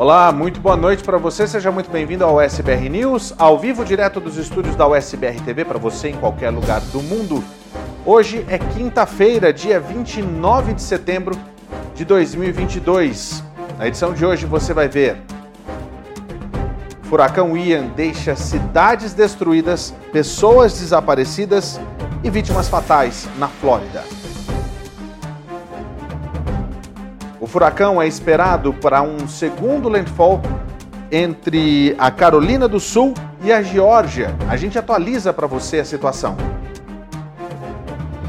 Olá, muito boa noite para você. Seja muito bem-vindo ao SBR News, ao vivo direto dos estúdios da USBR TV para você em qualquer lugar do mundo. Hoje é quinta-feira, dia 29 de setembro de 2022. Na edição de hoje você vai ver Furacão Ian deixa cidades destruídas, pessoas desaparecidas e vítimas fatais na Flórida. O furacão é esperado para um segundo landfall entre a Carolina do Sul e a Geórgia. A gente atualiza para você a situação.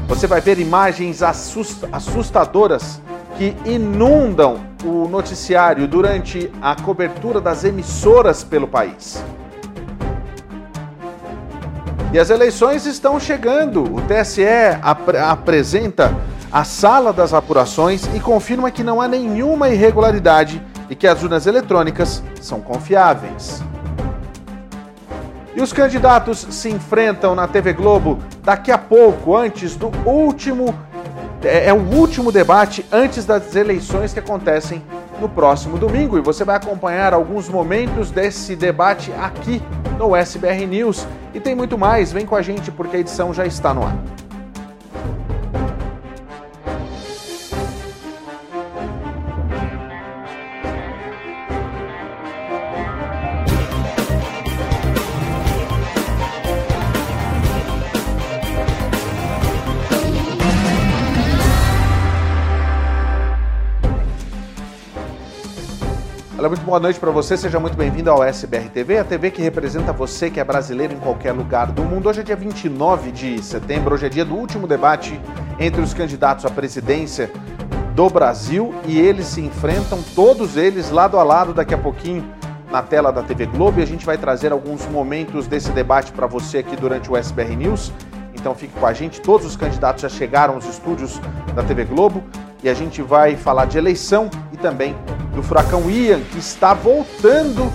Você vai ver imagens assustadoras que inundam o noticiário durante a cobertura das emissoras pelo país. E as eleições estão chegando. O TSE ap apresenta a sala das apurações e confirma que não há nenhuma irregularidade e que as urnas eletrônicas são confiáveis. E os candidatos se enfrentam na TV Globo daqui a pouco, antes do último. É, é, o último debate antes das eleições que acontecem no próximo domingo. E você vai acompanhar alguns momentos desse debate aqui no SBR News. E tem muito mais, vem com a gente porque a edição já está no ar. Muito boa noite para você, seja muito bem-vindo ao SBR TV, a TV que representa você que é brasileiro em qualquer lugar do mundo. Hoje é dia 29 de setembro, hoje é dia do último debate entre os candidatos à presidência do Brasil e eles se enfrentam, todos eles lado a lado, daqui a pouquinho na tela da TV Globo e a gente vai trazer alguns momentos desse debate para você aqui durante o SBR News. Então fique com a gente, todos os candidatos já chegaram aos estúdios da TV Globo e a gente vai falar de eleição e também do furacão Ian, que está voltando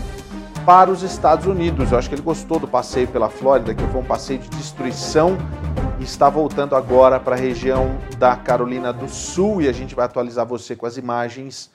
para os Estados Unidos. Eu acho que ele gostou do passeio pela Flórida, que foi um passeio de destruição, e está voltando agora para a região da Carolina do Sul. E a gente vai atualizar você com as imagens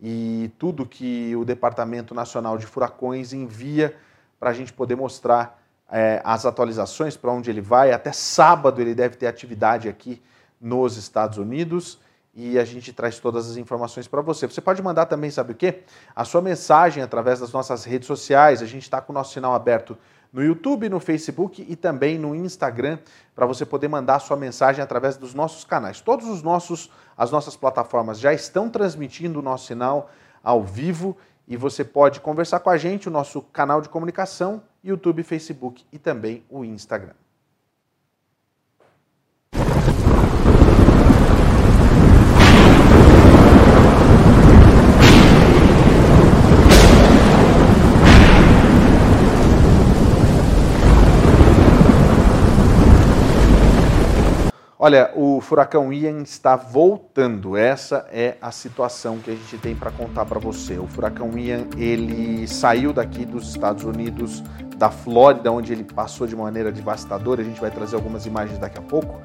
e tudo que o Departamento Nacional de Furacões envia para a gente poder mostrar é, as atualizações para onde ele vai. Até sábado ele deve ter atividade aqui nos Estados Unidos e a gente traz todas as informações para você. Você pode mandar também, sabe o quê? A sua mensagem através das nossas redes sociais. A gente está com o nosso sinal aberto no YouTube, no Facebook e também no Instagram para você poder mandar a sua mensagem através dos nossos canais. Todos os nossos as nossas plataformas já estão transmitindo o nosso sinal ao vivo e você pode conversar com a gente, o nosso canal de comunicação, YouTube, Facebook e também o Instagram. Olha, o furacão Ian está voltando. Essa é a situação que a gente tem para contar para você. O furacão Ian, ele saiu daqui dos Estados Unidos, da Flórida, onde ele passou de maneira devastadora. A gente vai trazer algumas imagens daqui a pouco.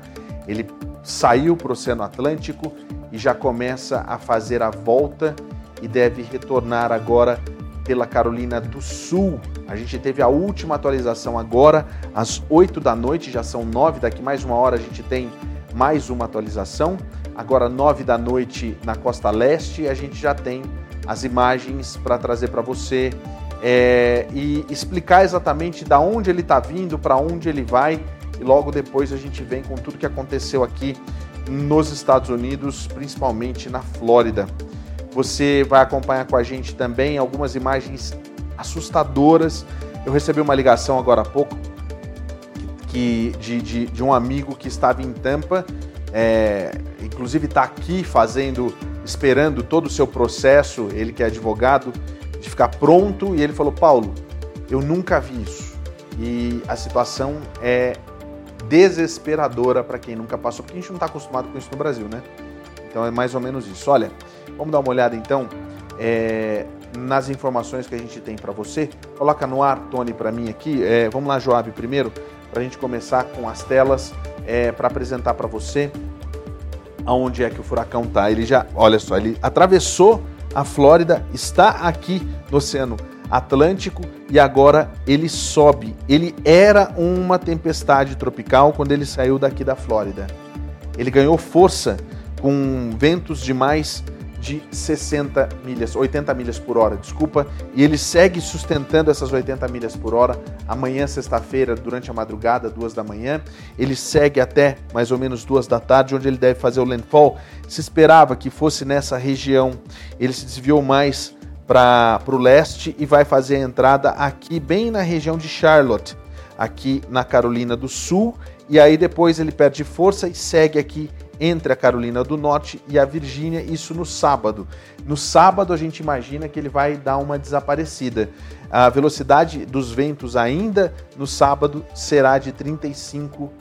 Ele saiu para o Oceano Atlântico e já começa a fazer a volta e deve retornar agora pela Carolina do Sul. A gente teve a última atualização agora, às 8 da noite, já são 9, daqui mais uma hora a gente tem mais uma atualização. Agora, 9 da noite na costa leste, a gente já tem as imagens para trazer para você é, e explicar exatamente da onde ele está vindo, para onde ele vai. E logo depois a gente vem com tudo que aconteceu aqui nos Estados Unidos, principalmente na Flórida. Você vai acompanhar com a gente também algumas imagens assustadoras. Eu recebi uma ligação agora há pouco que, de, de, de um amigo que estava em Tampa, é, inclusive está aqui fazendo, esperando todo o seu processo, ele que é advogado, de ficar pronto. E ele falou: Paulo, eu nunca vi isso. E a situação é desesperadora para quem nunca passou, porque a gente não está acostumado com isso no Brasil, né? Então é mais ou menos isso. Olha, vamos dar uma olhada então é, nas informações que a gente tem para você. Coloca no ar, Tony, para mim aqui. É, vamos lá, Joab, primeiro, para a gente começar com as telas é, para apresentar para você aonde é que o furacão tá. Ele já, olha só, ele atravessou a Flórida está aqui no Oceano Atlântico e agora ele sobe. Ele era uma tempestade tropical quando ele saiu daqui da Flórida. Ele ganhou força com ventos de mais de 60 milhas, 80 milhas por hora, desculpa, e ele segue sustentando essas 80 milhas por hora. Amanhã, sexta-feira, durante a madrugada, duas da manhã, ele segue até mais ou menos duas da tarde, onde ele deve fazer o landfall. Se esperava que fosse nessa região, ele se desviou mais para o leste e vai fazer a entrada aqui, bem na região de Charlotte, aqui na Carolina do Sul, e aí depois ele perde força e segue aqui entre a Carolina do Norte e a Virgínia, isso no sábado. No sábado a gente imagina que ele vai dar uma desaparecida. A velocidade dos ventos ainda no sábado será de 35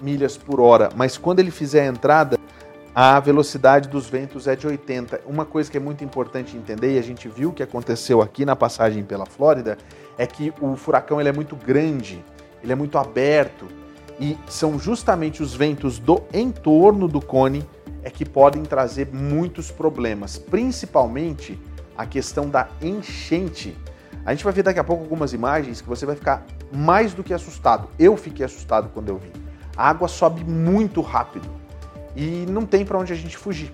milhas por hora, mas quando ele fizer a entrada, a velocidade dos ventos é de 80. Uma coisa que é muito importante entender, e a gente viu que aconteceu aqui na passagem pela Flórida, é que o furacão ele é muito grande, ele é muito aberto, e são justamente os ventos do entorno do cone é que podem trazer muitos problemas, principalmente a questão da enchente. A gente vai ver daqui a pouco algumas imagens que você vai ficar mais do que assustado. Eu fiquei assustado quando eu vi. A água sobe muito rápido e não tem para onde a gente fugir,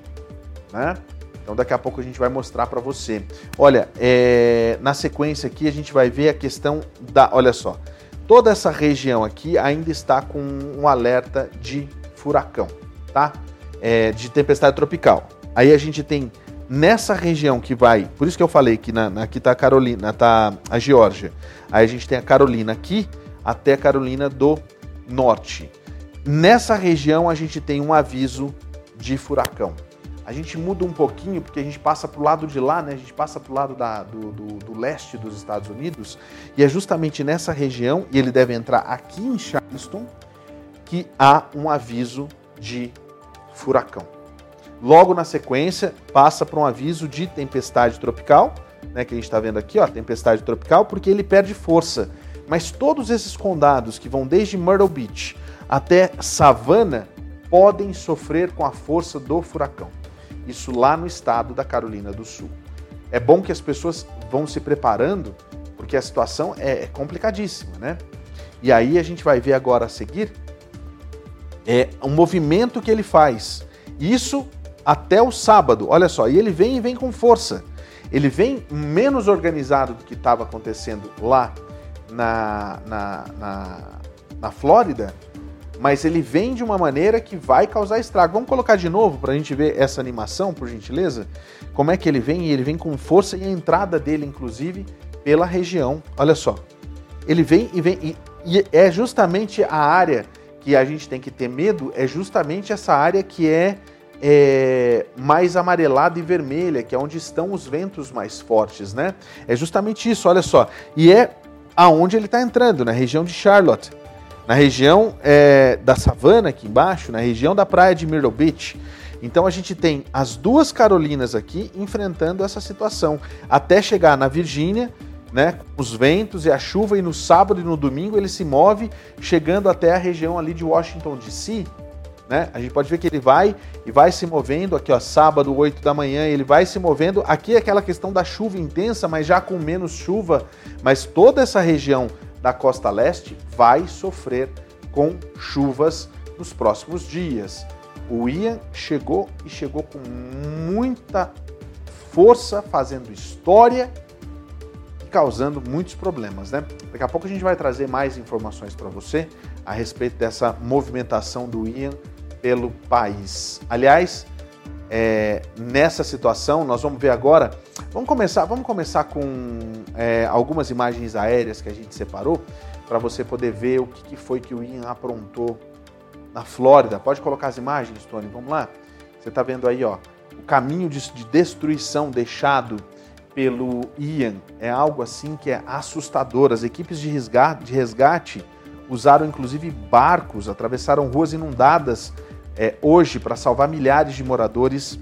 né? Então daqui a pouco a gente vai mostrar para você. Olha, é... na sequência aqui a gente vai ver a questão da, olha só, Toda essa região aqui ainda está com um alerta de furacão, tá? É, de tempestade tropical. Aí a gente tem nessa região que vai, por isso que eu falei que na, aqui está a Carolina, tá a Geórgia. Aí a gente tem a Carolina aqui até a Carolina do Norte. Nessa região a gente tem um aviso de furacão a gente muda um pouquinho, porque a gente passa para o lado de lá, né? a gente passa para o lado da, do, do, do, leste dos Estados Unidos, e é justamente nessa região, e ele deve entrar aqui em Charleston, que há um aviso de furacão. Logo na sequência, passa para um aviso de tempestade tropical, né, que a gente está vendo aqui, ó, tempestade tropical, porque ele perde força. Mas todos esses condados que vão desde Myrtle Beach até Savannah podem sofrer com a força do furacão. Isso lá no estado da Carolina do Sul. É bom que as pessoas vão se preparando, porque a situação é, é complicadíssima, né? E aí a gente vai ver agora a seguir é um movimento que ele faz. Isso até o sábado. Olha só, e ele vem e vem com força. Ele vem menos organizado do que estava acontecendo lá na, na, na, na Flórida, mas ele vem de uma maneira que vai causar estrago. Vamos colocar de novo para a gente ver essa animação, por gentileza? Como é que ele vem? Ele vem com força e a entrada dele, inclusive, pela região. Olha só. Ele vem e vem. E, e é justamente a área que a gente tem que ter medo, é justamente essa área que é, é mais amarelada e vermelha, que é onde estão os ventos mais fortes, né? É justamente isso, olha só. E é aonde ele está entrando, na região de Charlotte na região é, da savana aqui embaixo, na região da praia de Myrtle Beach. Então a gente tem as duas Carolinas aqui enfrentando essa situação, até chegar na Virgínia, né, os ventos e a chuva, e no sábado e no domingo ele se move, chegando até a região ali de Washington DC. Né? A gente pode ver que ele vai e vai se movendo, aqui ó, sábado, 8 da manhã, ele vai se movendo. Aqui é aquela questão da chuva intensa, mas já com menos chuva, mas toda essa região da costa leste vai sofrer com chuvas nos próximos dias. O Ian chegou e chegou com muita força, fazendo história e causando muitos problemas, né? Daqui a pouco a gente vai trazer mais informações para você a respeito dessa movimentação do Ian pelo país. Aliás, é, nessa situação, nós vamos ver agora Vamos começar, vamos começar com é, algumas imagens aéreas que a gente separou para você poder ver o que, que, foi que o Ian aprontou na Flórida. Pode colocar as imagens, Tony? Vamos lá? Você está vendo aí, ó, o caminho de, de destruição deixado pelo Ian é algo assim que é assustador. As equipes de resgate, de resgate usaram inclusive barcos, atravessaram ruas inundadas é, hoje para salvar milhares de moradores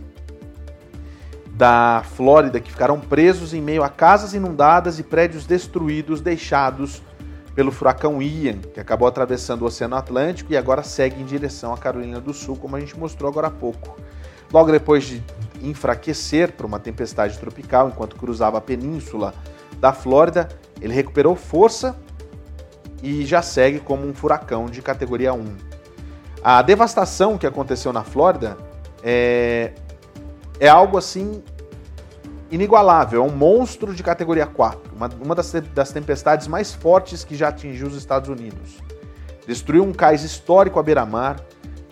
da Flórida que ficaram presos em meio a casas inundadas e prédios destruídos deixados pelo furacão Ian, que acabou atravessando o Oceano Atlântico e agora segue em direção à Carolina do Sul, como a gente mostrou agora há pouco. Logo depois de enfraquecer para uma tempestade tropical enquanto cruzava a península da Flórida, ele recuperou força e já segue como um furacão de categoria 1. A devastação que aconteceu na Flórida é, é algo assim inigualável, é um monstro de categoria 4, uma, uma das, das tempestades mais fortes que já atingiu os Estados Unidos. Destruiu um cais histórico à beira-mar,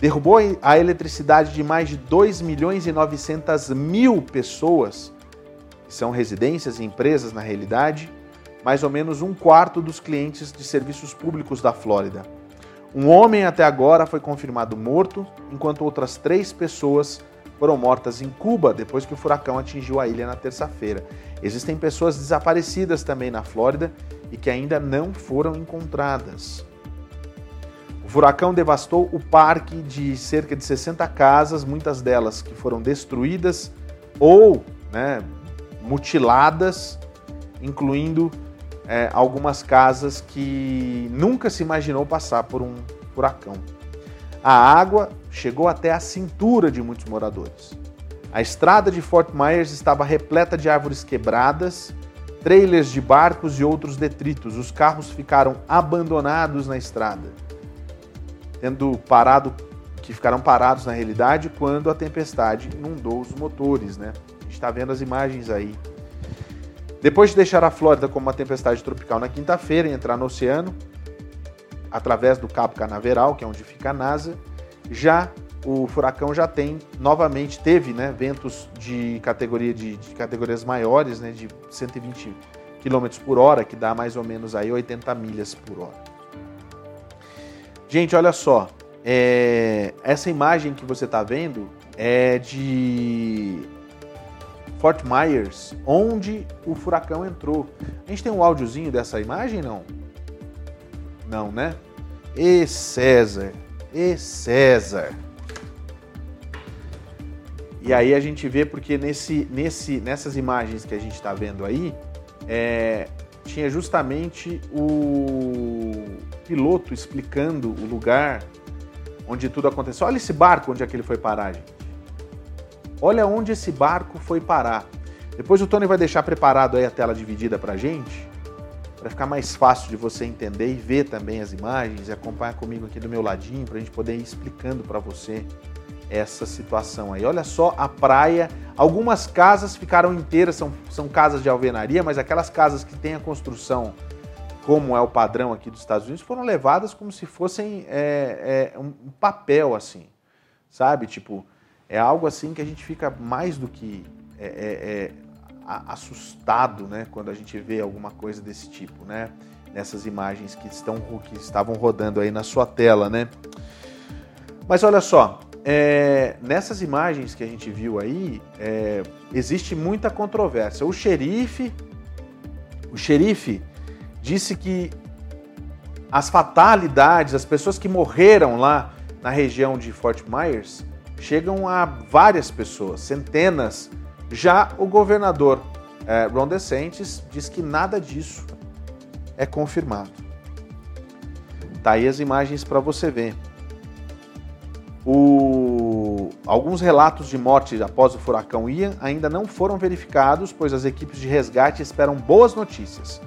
derrubou a eletricidade de mais de 2 milhões e 900 mil pessoas, que são residências e empresas na realidade, mais ou menos um quarto dos clientes de serviços públicos da Flórida. Um homem até agora foi confirmado morto, enquanto outras três pessoas foram mortas em Cuba depois que o furacão atingiu a ilha na terça-feira. Existem pessoas desaparecidas também na Flórida e que ainda não foram encontradas. O furacão devastou o parque de cerca de 60 casas, muitas delas que foram destruídas ou né, mutiladas, incluindo é, algumas casas que nunca se imaginou passar por um furacão. A água chegou até a cintura de muitos moradores. A estrada de Fort Myers estava repleta de árvores quebradas, trailers de barcos e outros detritos. Os carros ficaram abandonados na estrada, tendo parado, que ficaram parados na realidade quando a tempestade inundou os motores, né? A gente está vendo as imagens aí. Depois de deixar a Flórida como uma tempestade tropical na quinta-feira e entrar no oceano, através do Cabo Canaveral, que é onde fica a NASA. Já o furacão já tem novamente teve, né, ventos de categoria de, de categorias maiores, né, de 120 km por hora, que dá mais ou menos aí 80 milhas por hora. Gente, olha só, é, essa imagem que você está vendo é de Fort Myers, onde o furacão entrou. A gente tem um áudiozinho dessa imagem, não? Não, né? E César, e César. E aí a gente vê porque nesse, nesse, nessas imagens que a gente está vendo aí, é, tinha justamente o piloto explicando o lugar onde tudo aconteceu. Olha esse barco onde é que ele foi parar, gente. Olha onde esse barco foi parar. Depois o Tony vai deixar preparado aí a tela dividida para gente para ficar mais fácil de você entender e ver também as imagens e acompanhar comigo aqui do meu ladinho para a gente poder ir explicando para você essa situação aí. Olha só a praia, algumas casas ficaram inteiras, são, são casas de alvenaria, mas aquelas casas que têm a construção como é o padrão aqui dos Estados Unidos foram levadas como se fossem é, é, um papel assim, sabe? Tipo, é algo assim que a gente fica mais do que é, é, é assustado, né, quando a gente vê alguma coisa desse tipo, né, nessas imagens que estão que estavam rodando aí na sua tela, né. Mas olha só, é, nessas imagens que a gente viu aí, é, existe muita controvérsia. O xerife, o xerife disse que as fatalidades, as pessoas que morreram lá na região de Fort Myers, chegam a várias pessoas, centenas já o governador é, Ron DeSantis diz que nada disso é confirmado. Tá aí as imagens para você ver. O... Alguns relatos de morte após o furacão Ian ainda não foram verificados, pois as equipes de resgate esperam boas notícias.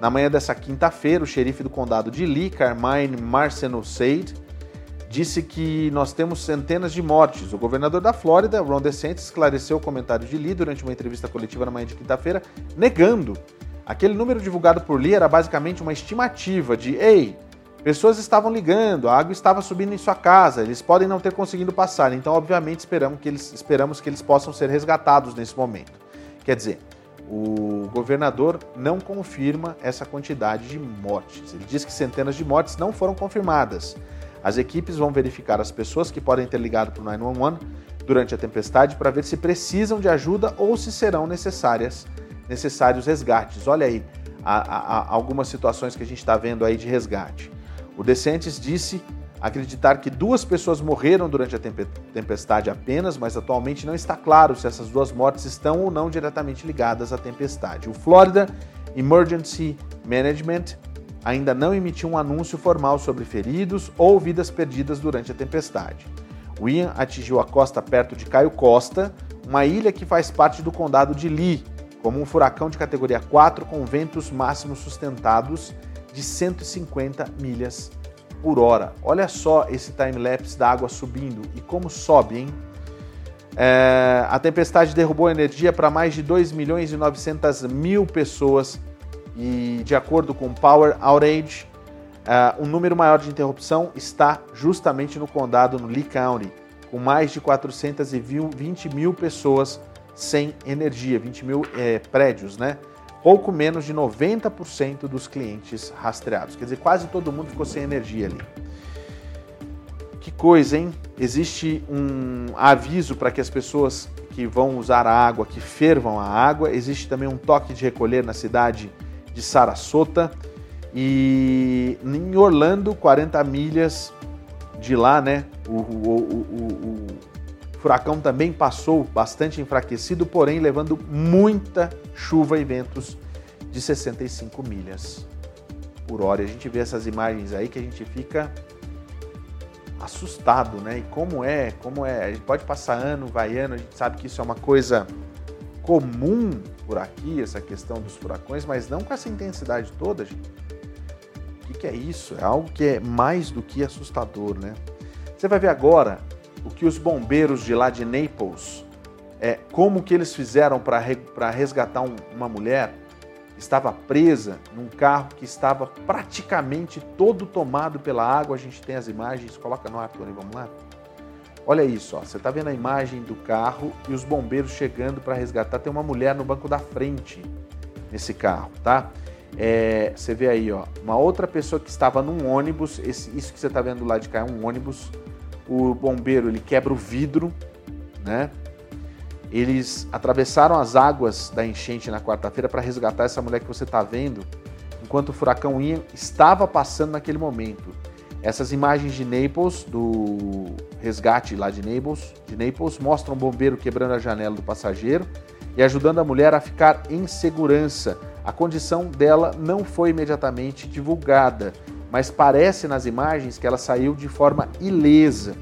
Na manhã dessa quinta-feira, o xerife do condado de Lee, Carmine Marceno Said, disse que nós temos centenas de mortes. O governador da Flórida, Ron DeSantis, esclareceu o comentário de Lee durante uma entrevista coletiva na manhã de quinta-feira, negando. Aquele número divulgado por Lee era basicamente uma estimativa de: ei, pessoas estavam ligando, a água estava subindo em sua casa, eles podem não ter conseguido passar, então, obviamente, esperamos que eles, esperamos que eles possam ser resgatados nesse momento. Quer dizer, o governador não confirma essa quantidade de mortes. Ele diz que centenas de mortes não foram confirmadas. As equipes vão verificar as pessoas que podem ter ligado para o 911 durante a tempestade para ver se precisam de ajuda ou se serão necessárias necessários resgates. Olha aí a, a, algumas situações que a gente está vendo aí de resgate. O Decentes disse acreditar que duas pessoas morreram durante a tempestade apenas, mas atualmente não está claro se essas duas mortes estão ou não diretamente ligadas à tempestade. O Florida Emergency Management ainda não emitiu um anúncio formal sobre feridos ou vidas perdidas durante a tempestade. O Ian atingiu a costa perto de Caio Costa, uma ilha que faz parte do condado de Lee, como um furacão de categoria 4 com ventos máximos sustentados de 150 milhas por hora. Olha só esse time-lapse da água subindo e como sobe, hein? É, a tempestade derrubou energia para mais de 2 milhões e 900 mil pessoas e, de acordo com Power Outage, é, um número maior de interrupção está justamente no condado, no Lee County, com mais de 420 mil pessoas sem energia, 20 mil é, prédios, né? Pouco menos de 90% dos clientes rastreados. Quer dizer, quase todo mundo ficou sem energia ali. Que coisa, hein? Existe um aviso para que as pessoas que vão usar a água, que fervam a água. Existe também um toque de recolher na cidade de Sarasota. E em Orlando, 40 milhas de lá, né? O, o, o, o, furacão também passou bastante enfraquecido, porém levando muita chuva e ventos de 65 milhas por hora. A gente vê essas imagens aí que a gente fica assustado, né? E como é, como é, a gente pode passar ano, vai ano, a gente sabe que isso é uma coisa comum por aqui, essa questão dos furacões, mas não com essa intensidade toda, gente. O que, que é isso? É algo que é mais do que assustador, né? Você vai ver agora o que os bombeiros de lá de Naples, é, como que eles fizeram para resgatar um, uma mulher estava presa num carro que estava praticamente todo tomado pela água. A gente tem as imagens, coloca no ar, Tony, vamos lá. Olha isso, ó. você está vendo a imagem do carro e os bombeiros chegando para resgatar. Tem uma mulher no banco da frente nesse carro, tá? É, você vê aí, ó, uma outra pessoa que estava num ônibus. Esse, isso que você está vendo lá de cá é um ônibus. O bombeiro ele quebra o vidro, né? Eles atravessaram as águas da enchente na quarta-feira para resgatar essa mulher que você está vendo, enquanto o furacão Ian estava passando naquele momento. Essas imagens de Naples, do resgate lá de Naples, de Naples, mostram um bombeiro quebrando a janela do passageiro e ajudando a mulher a ficar em segurança. A condição dela não foi imediatamente divulgada, mas parece nas imagens que ela saiu de forma ilesa.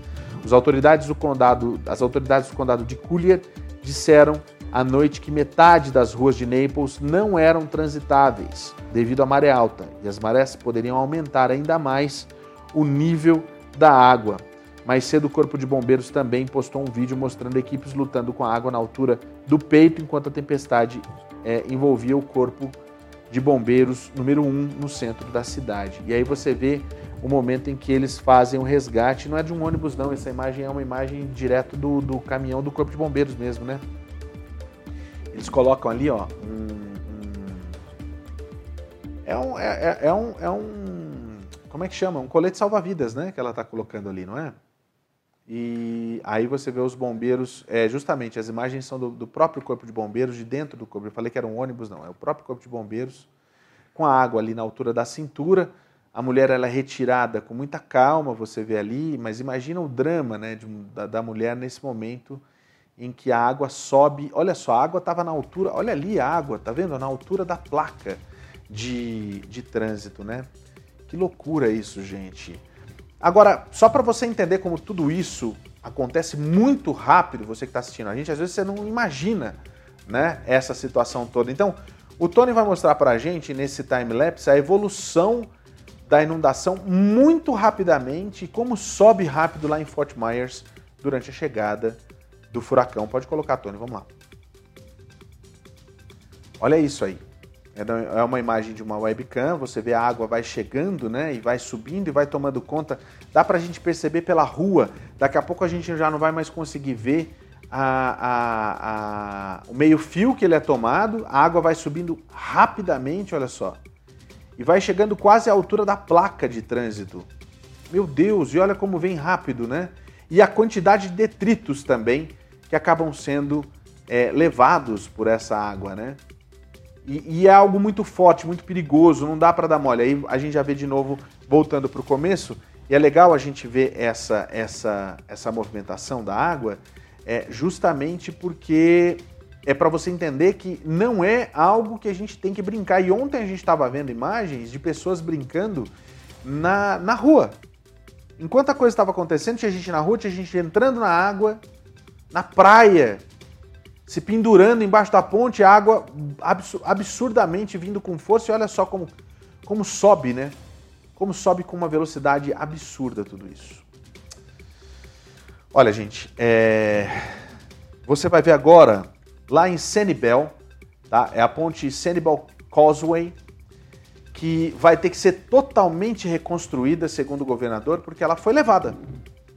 As autoridades do condado, as autoridades do condado de Collier disseram à noite que metade das ruas de Naples não eram transitáveis devido à maré alta e as marés poderiam aumentar ainda mais o nível da água. Mais cedo, o Corpo de Bombeiros também postou um vídeo mostrando equipes lutando com a água na altura do peito enquanto a tempestade é, envolvia o Corpo de Bombeiros número 1 um, no centro da cidade. E aí você vê o momento em que eles fazem o resgate. Não é de um ônibus, não. Essa imagem é uma imagem direto do, do caminhão do Corpo de Bombeiros mesmo, né? Eles colocam ali, ó, um, um é um, é, é, é, um, é um, como é que chama? Um colete salva-vidas, né? Que ela está colocando ali, não é? E aí você vê os bombeiros, é, justamente as imagens são do, do, próprio corpo de bombeiros, de dentro do corpo. Eu falei que era um ônibus, não, é o próprio corpo de bombeiros, com a água ali na altura da cintura, a mulher ela é retirada com muita calma, você vê ali, mas imagina o drama né, de, da, da, mulher nesse momento em que a água sobe. Olha só, a água estava na altura, olha ali a água, tá vendo? Na altura da placa de, de trânsito, né? Que loucura isso, gente. Agora, só para você entender como tudo isso acontece muito rápido, você que está assistindo a gente, às vezes você não imagina né, essa situação toda. Então, o Tony vai mostrar para a gente nesse time-lapse a evolução da inundação muito rapidamente e como sobe rápido lá em Fort Myers durante a chegada do furacão. Pode colocar, Tony, vamos lá. Olha isso aí. É, é uma imagem de uma webcam, você vê a água vai chegando, né, e vai subindo e vai tomando conta. Dá para a gente perceber pela rua. Daqui a pouco a gente já não vai mais conseguir ver a, a, a, o meio fio que ele é tomado. A água vai subindo rapidamente, olha só e vai chegando quase à altura da placa de trânsito. Meu Deus, e olha como vem rápido, né? E a quantidade de detritos também que acabam sendo é, levados por essa água, né? E, e, é algo muito forte, muito perigoso, não dá para dar mole. Aí a gente já vê de novo, voltando para o começo, e é legal a gente ver essa, essa, essa movimentação da água, é, justamente porque é para você entender que não é algo que a gente tem que brincar. E ontem a gente estava vendo imagens de pessoas brincando na, na rua. Enquanto a coisa estava acontecendo, tinha gente na rua, tinha gente entrando na água, na praia. Se pendurando embaixo da ponte, água absurdamente vindo com força. E olha só como, como sobe, né? Como sobe com uma velocidade absurda tudo isso. Olha, gente, é... você vai ver agora lá em Senibel, tá? É a ponte Senibel Causeway, que vai ter que ser totalmente reconstruída, segundo o governador, porque ela foi levada.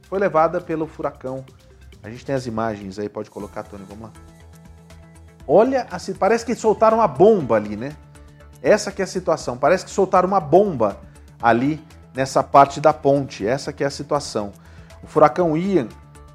Foi levada pelo furacão. A gente tem as imagens aí, pode colocar, Tony, vamos lá. Olha, parece que soltaram uma bomba ali, né? Essa que é a situação. Parece que soltaram uma bomba ali nessa parte da ponte. Essa que é a situação. O furacão Ian,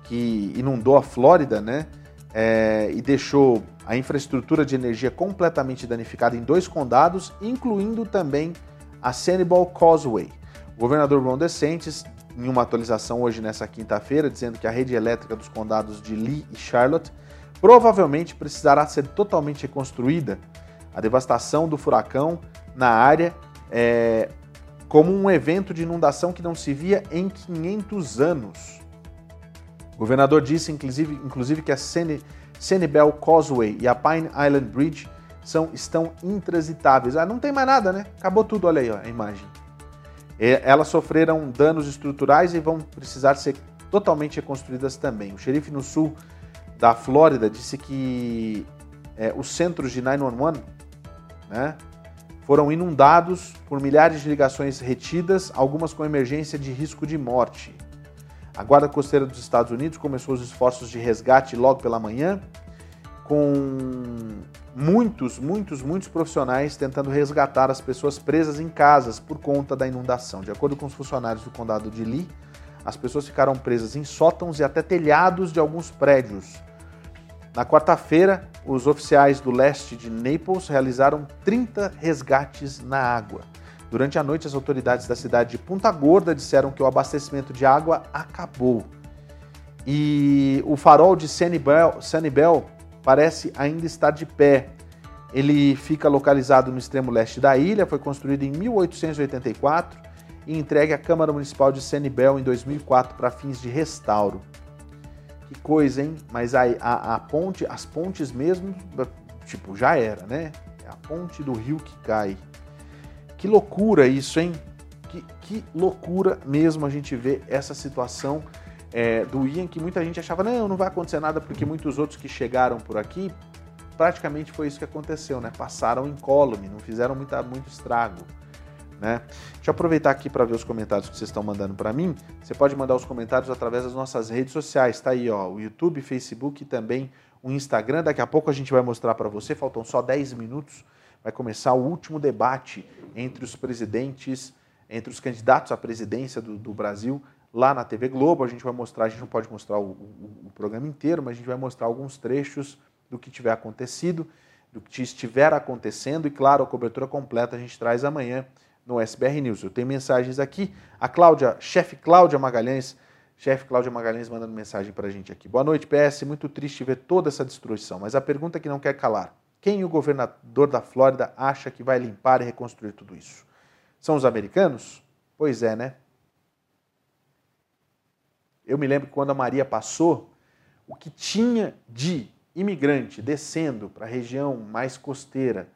que inundou a Flórida, né? É, e deixou a infraestrutura de energia completamente danificada em dois condados, incluindo também a Sanibel Causeway. O governador Ron DeSantis, em uma atualização hoje nessa quinta-feira, dizendo que a rede elétrica dos condados de Lee e Charlotte provavelmente precisará ser totalmente reconstruída. A devastação do furacão na área é como um evento de inundação que não se via em 500 anos. O governador disse, inclusive, inclusive que a Senibel Causeway e a Pine Island Bridge são, estão intransitáveis. Ah, não tem mais nada, né? Acabou tudo, olha aí ó, a imagem. Elas sofreram danos estruturais e vão precisar ser totalmente reconstruídas também. O xerife no sul da Flórida disse que é, os centros de 911 né, foram inundados por milhares de ligações retidas, algumas com emergência de risco de morte. A Guarda Costeira dos Estados Unidos começou os esforços de resgate logo pela manhã, com muitos, muitos, muitos profissionais tentando resgatar as pessoas presas em casas por conta da inundação. De acordo com os funcionários do condado de Lee, as pessoas ficaram presas em sótãos e até telhados de alguns prédios. Na quarta-feira, os oficiais do leste de Naples realizaram 30 resgates na água. Durante a noite, as autoridades da cidade de Punta Gorda disseram que o abastecimento de água acabou. E o farol de Sanibel, Sanibel parece ainda estar de pé. Ele fica localizado no extremo leste da ilha, foi construído em 1884 e entregue à Câmara Municipal de Sanibel em 2004 para fins de restauro. Que coisa, hein? Mas a, a, a ponte, as pontes mesmo, tipo, já era, né? É a ponte do rio que cai. Que loucura isso, hein? Que, que loucura mesmo a gente ver essa situação é, do Ian, que muita gente achava, não, não vai acontecer nada, porque muitos outros que chegaram por aqui, praticamente foi isso que aconteceu, né? Passaram incólume, não fizeram muita, muito estrago. Né? Deixa eu aproveitar aqui para ver os comentários que vocês estão mandando para mim. Você pode mandar os comentários através das nossas redes sociais, tá aí, ó, o YouTube, Facebook e também o Instagram. Daqui a pouco a gente vai mostrar para você, faltam só 10 minutos vai começar o último debate entre os presidentes, entre os candidatos à presidência do, do Brasil lá na TV Globo. A gente vai mostrar, a gente não pode mostrar o, o, o, programa inteiro, mas a gente vai mostrar alguns trechos do que tiver acontecido, do que estiver acontecendo e, claro, a cobertura completa a gente traz amanhã no SBR News. Eu tenho mensagens aqui. A Cláudia, chefe Cláudia Magalhães, chefe Cláudia Magalhães mandando mensagem para a gente aqui. Boa noite, PS. Muito triste ver toda essa destruição, mas a pergunta que não quer calar. Quem o governador da Flórida acha que vai limpar e reconstruir tudo isso? São os americanos? Pois é, né? Eu me lembro que quando a Maria passou, o que tinha de imigrante descendo para a região mais costeira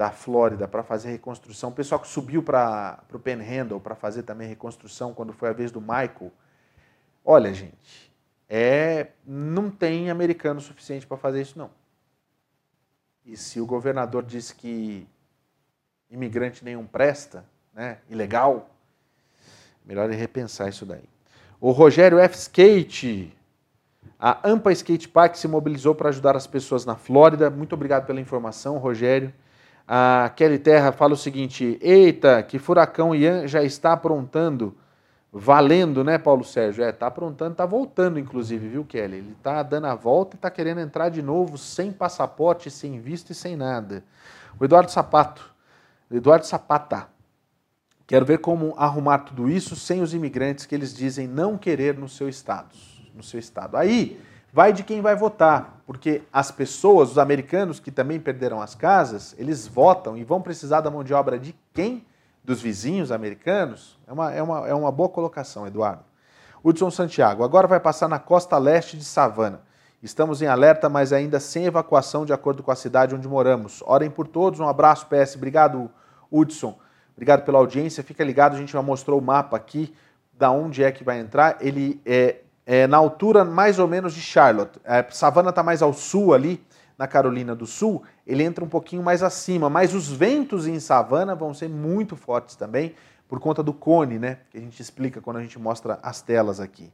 da Flórida para fazer reconstrução, o pessoal que subiu para o Panhandle para fazer também reconstrução quando foi a vez do Michael. Olha, gente, é não tem americano suficiente para fazer isso não. E se o governador diz que imigrante nenhum presta, né, ilegal, melhor é repensar isso daí. O Rogério F. Skate, a Ampa Skate Park se mobilizou para ajudar as pessoas na Flórida. Muito obrigado pela informação, Rogério. A Kelly Terra fala o seguinte: Eita, que furacão Ian já está aprontando valendo, né, Paulo Sérgio? É, tá aprontando, tá voltando, inclusive, viu, Kelly? Ele tá dando a volta e tá querendo entrar de novo sem passaporte, sem visto e sem nada. O Eduardo Sapato, Eduardo Sapata. Quero ver como arrumar tudo isso sem os imigrantes que eles dizem não querer no seu estado, no seu estado. Aí vai de quem vai votar, porque as pessoas, os americanos que também perderam as casas, eles votam e vão precisar da mão de obra de quem? dos vizinhos americanos, é uma, é uma, é uma boa colocação, Eduardo. Hudson Santiago, agora vai passar na costa leste de Savana Estamos em alerta, mas ainda sem evacuação de acordo com a cidade onde moramos. Orem por todos. Um abraço, PS. Obrigado, Hudson. Obrigado pela audiência. Fica ligado, a gente já mostrou o mapa aqui da onde é que vai entrar. Ele é, é na altura mais ou menos de Charlotte. A Savannah está mais ao sul ali, na Carolina do Sul. Ele entra um pouquinho mais acima, mas os ventos em Savannah vão ser muito fortes também por conta do cone, né? Que a gente explica quando a gente mostra as telas aqui.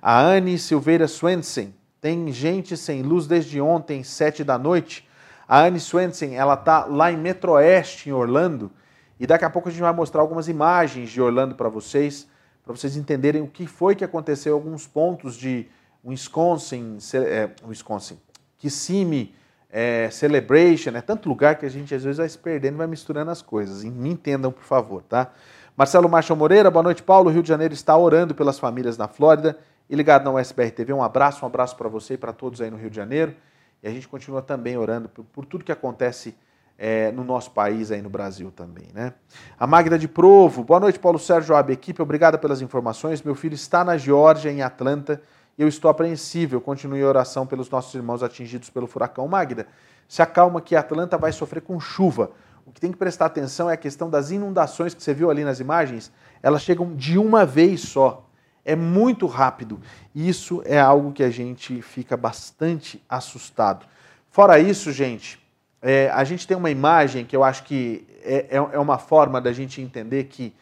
A Anne Silveira Swensen tem gente sem luz desde ontem, sete da noite. A Anne Swensen, ela tá lá em Metroeste, em Orlando, e daqui a pouco a gente vai mostrar algumas imagens de Orlando para vocês, para vocês entenderem o que foi que aconteceu alguns pontos de Wisconsin, é, Wisconsin, Kissimmee, é, Celebration, é tanto lugar que a gente às vezes vai se perdendo e vai misturando as coisas. Me entendam, por favor, tá? Marcelo Marshall Moreira, boa noite, Paulo. O Rio de Janeiro está orando pelas famílias na Flórida e ligado na USBR TV. Um abraço, um abraço para você e para todos aí no Rio de Janeiro. E a gente continua também orando por, por tudo que acontece é, no nosso país, aí no Brasil também. Né? A Magda de Provo, boa noite, Paulo Sérgio Abe, equipe, obrigada pelas informações. Meu filho está na Geórgia, em Atlanta, e eu estou apreensível. Continue a oração pelos nossos irmãos atingidos pelo furacão. Magda, se acalma que Atlanta vai sofrer com chuva. O que tem que prestar atenção é a questão das inundações que você viu ali nas imagens. Elas chegam de uma vez só é muito rápido. Isso é algo que a gente fica bastante assustado. Fora isso, gente, é, a gente tem uma imagem que eu acho que é, é, é uma forma da gente entender que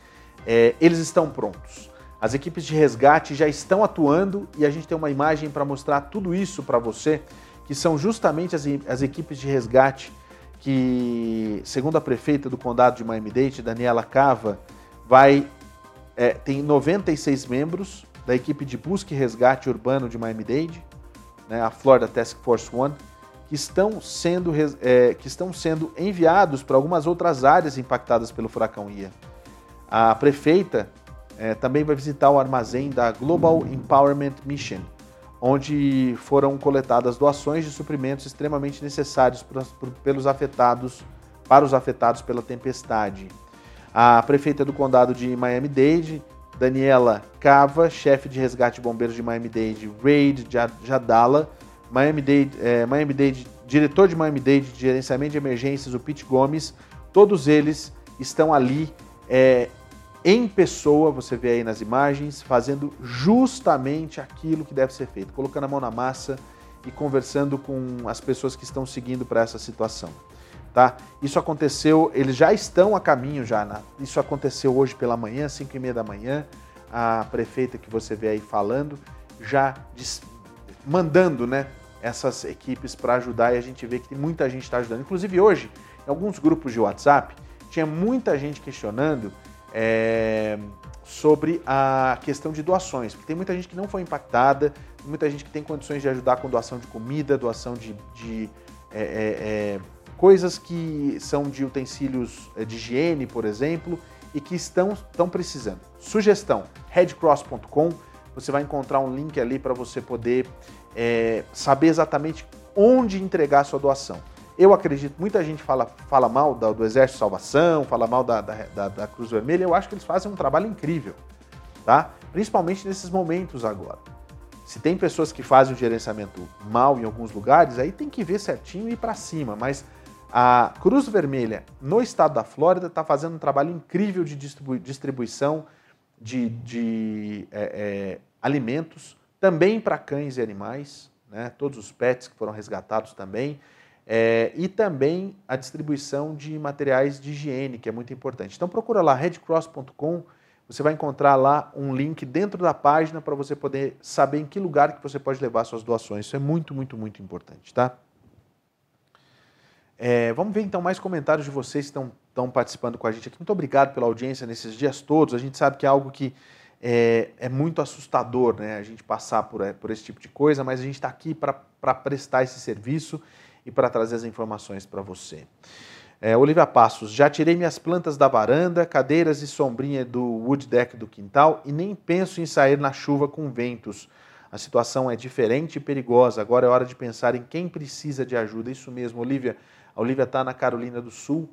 é, eles estão prontos. As equipes de resgate já estão atuando e a gente tem uma imagem para mostrar tudo isso para você, que são justamente as, as equipes de resgate que, segundo a prefeita do condado de Miami-Dade, Daniela Cava, vai é, tem 96 membros da equipe de busca e resgate urbano de Miami-Dade, né, a Florida Task Force One, que estão sendo, é, que estão sendo enviados para algumas outras áreas impactadas pelo furacão Ian. A prefeita é, também vai visitar o armazém da Global Empowerment Mission, onde foram coletadas doações de suprimentos extremamente necessários pelos afetados, para os afetados pela tempestade. A prefeita do condado de Miami-Dade, Daniela Cava, chefe de resgate de bombeiros de Miami-Dade, Raid Jadala, Miami-Dade, é, Miami-Dade, diretor de Miami-Dade de gerenciamento de emergências, o Pete Gomes, todos eles estão ali é, em pessoa, você vê aí nas imagens, fazendo justamente aquilo que deve ser feito, colocando a mão na massa e conversando com as pessoas que estão seguindo para essa situação. Tá? Isso aconteceu, eles já estão a caminho já. Né? Isso aconteceu hoje pela manhã, 5 e meia da manhã. A prefeita que você vê aí falando já mandando, né, essas equipes para ajudar e a gente vê que muita gente está ajudando. Inclusive hoje, em alguns grupos de WhatsApp, tinha muita gente questionando é, sobre a questão de doações, porque tem muita gente que não foi impactada, muita gente que tem condições de ajudar com doação de comida, doação de, de é, é, coisas que são de utensílios de higiene, por exemplo, e que estão, estão precisando. Sugestão: headcross.com. Você vai encontrar um link ali para você poder é, saber exatamente onde entregar a sua doação. Eu acredito, muita gente fala, fala mal do, do Exército de Salvação, fala mal da, da, da, Cruz Vermelha, eu acho que eles fazem um trabalho incrível, tá? Principalmente nesses momentos agora. Se tem pessoas que fazem o gerenciamento mal em alguns lugares, aí tem que ver certinho e ir para cima, mas a Cruz Vermelha, no estado da Flórida, está fazendo um trabalho incrível de distribuição de, de é, é, alimentos, também para cães e animais, né? todos os pets que foram resgatados também, é, e também a distribuição de materiais de higiene, que é muito importante. Então procura lá, redcross.com, você vai encontrar lá um link dentro da página para você poder saber em que lugar que você pode levar suas doações. Isso é muito, muito, muito importante, tá? É, vamos ver então mais comentários de vocês que estão, estão participando com a gente aqui. Muito obrigado pela audiência nesses dias todos. A gente sabe que é algo que é, é muito assustador né? a gente passar por, é, por esse tipo de coisa, mas a gente está aqui para prestar esse serviço e para trazer as informações para você. É, Olivia Passos, já tirei minhas plantas da varanda, cadeiras e sombrinha do wood deck do quintal e nem penso em sair na chuva com ventos. A situação é diferente e perigosa. Agora é hora de pensar em quem precisa de ajuda. Isso mesmo, Olivia. A Olivia está na Carolina do Sul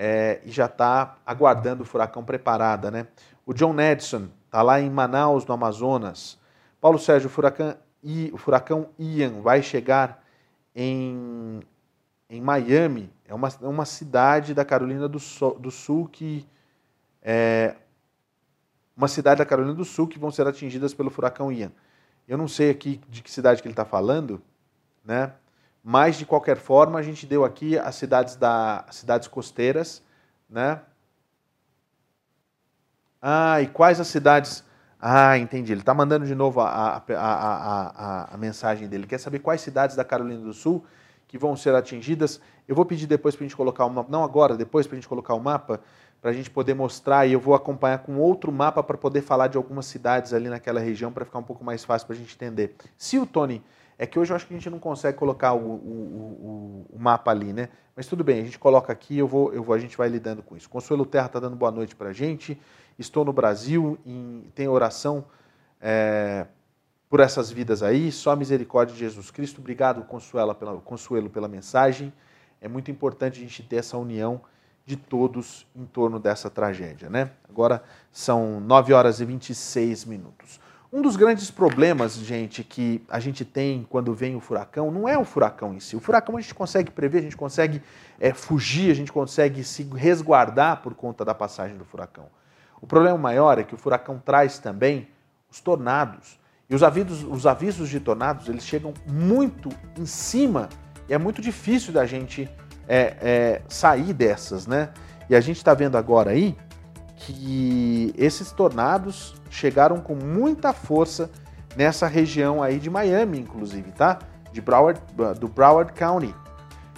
é, e já está aguardando o furacão preparada. Né? O John Edson está lá em Manaus, no Amazonas. Paulo Sérgio, o furacão o furacão Ian vai chegar em, em Miami, é uma, é uma cidade da Carolina do, Sul, do Sul que é uma cidade da Carolina do Sul que vão ser atingidas pelo furacão Ian. Eu não sei aqui de que cidade que ele está falando, né? Mas de qualquer forma a gente deu aqui as cidades da cidades costeiras, né? Ah, e quais as cidades? Ah, entendi. Ele está mandando de novo a, a, a, a, mensagem dele. Quer saber quais cidades da Carolina do Sul que vão ser atingidas? Eu vou pedir depois para a gente colocar o mapa, não agora, depois para a gente colocar o mapa, para a gente poder mostrar e eu vou acompanhar com outro mapa para poder falar de algumas cidades ali naquela região para ficar um pouco mais fácil para a gente entender. Se o Tony é que hoje eu acho que a gente não consegue colocar o, o, o, o mapa ali, né? Mas tudo bem, a gente coloca aqui, eu vou, eu vou, a gente vai lidando com isso. Consuelo Terra está dando boa noite para a gente. Estou no Brasil, em, tem oração é, por essas vidas aí. Só a misericórdia de Jesus Cristo. Obrigado, Consuelo pela, Consuelo, pela mensagem. É muito importante a gente ter essa união de todos em torno dessa tragédia, né? Agora são 9 horas e 26 minutos. Um dos grandes problemas, gente, que a gente tem quando vem o furacão, não é o furacão em si. O furacão a gente consegue prever, a gente consegue é, fugir, a gente consegue se resguardar por conta da passagem do furacão. O problema maior é que o furacão traz também os tornados. E os avisos, os avisos de tornados, eles chegam muito em cima e é muito difícil da gente é, é, sair dessas, né? E a gente está vendo agora aí que esses tornados chegaram com muita força nessa região aí de Miami, inclusive, tá? De Broward, do Broward County.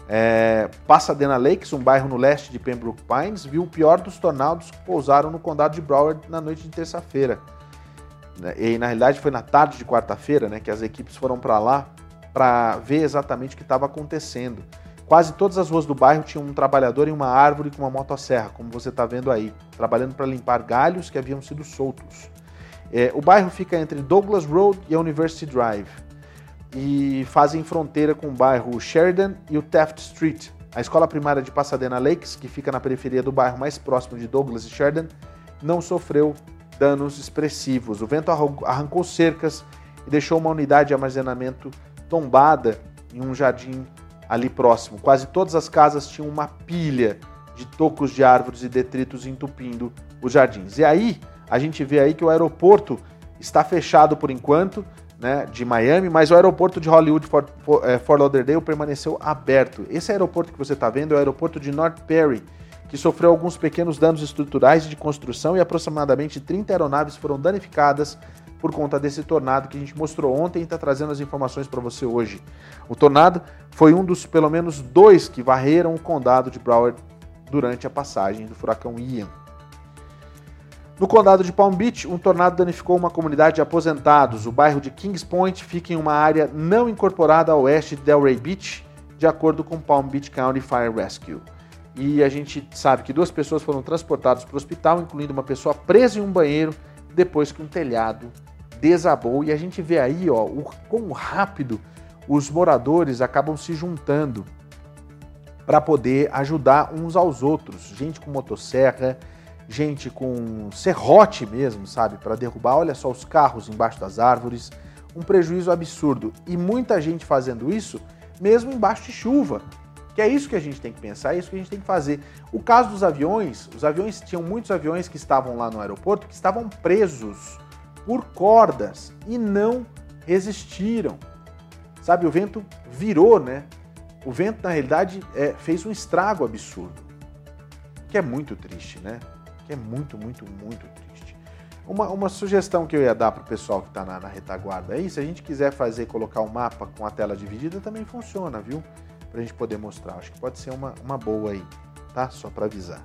É, Pasadena Lakes, um bairro no leste de Pembroke Pines, viu o pior dos tornados que pousaram no condado de Broward na noite de terça-feira. E na realidade foi na tarde de quarta-feira, né, que as equipes foram para lá para ver exatamente o que estava acontecendo. Quase todas as ruas do bairro tinham um trabalhador em uma árvore com uma motosserra, como você está vendo aí, trabalhando para limpar galhos que haviam sido soltos. É, o bairro fica entre Douglas Road e a University Drive e fazem fronteira com o bairro Sheridan e o Taft Street. A escola primária de Pasadena Lakes, que fica na periferia do bairro mais próximo de Douglas e Sheridan, não sofreu danos expressivos. O vento arrancou cercas e deixou uma unidade de armazenamento tombada em um jardim ali próximo. Quase todas as casas tinham uma pilha de tocos de árvores e detritos entupindo os jardins. E aí, a gente vê aí que o aeroporto está fechado por enquanto, né, de Miami, mas o aeroporto de Hollywood Fort, eh, Fort Lauderdale permaneceu aberto. Esse aeroporto que você está vendo é o aeroporto de North Perry, que sofreu alguns pequenos danos estruturais de construção e aproximadamente 30 aeronaves foram danificadas por conta desse tornado que a gente mostrou ontem e está trazendo as informações para você hoje. O tornado foi um dos pelo menos dois que varreram o condado de Broward durante a passagem do furacão Ian. No condado de Palm Beach, um tornado danificou uma comunidade de aposentados. O bairro de Kings Point fica em uma área não incorporada a oeste de Delray Beach, de acordo com Palm Beach County Fire Rescue. E a gente sabe que duas pessoas foram transportadas para o hospital, incluindo uma pessoa presa em um banheiro depois que um telhado desabou e a gente vê aí ó, o quão rápido os moradores acabam se juntando para poder ajudar uns aos outros. Gente com motosserra, gente com serrote mesmo, sabe, para derrubar. Olha só os carros embaixo das árvores, um prejuízo absurdo. E muita gente fazendo isso mesmo embaixo de chuva. Que é isso que a gente tem que pensar, é isso que a gente tem que fazer. O caso dos aviões, os aviões tinham muitos aviões que estavam lá no aeroporto que estavam presos por cordas e não resistiram. Sabe, o vento virou, né? O vento, na realidade, é, fez um estrago absurdo. Que é muito triste, né? Que é muito, muito, muito triste. Uma, uma sugestão que eu ia dar para o pessoal que está na, na, retaguarda aí, se a gente quiser fazer, colocar o um mapa com a tela dividida, também funciona, viu? Para a gente poder mostrar. Acho que pode ser uma, uma boa aí, tá? Só para avisar.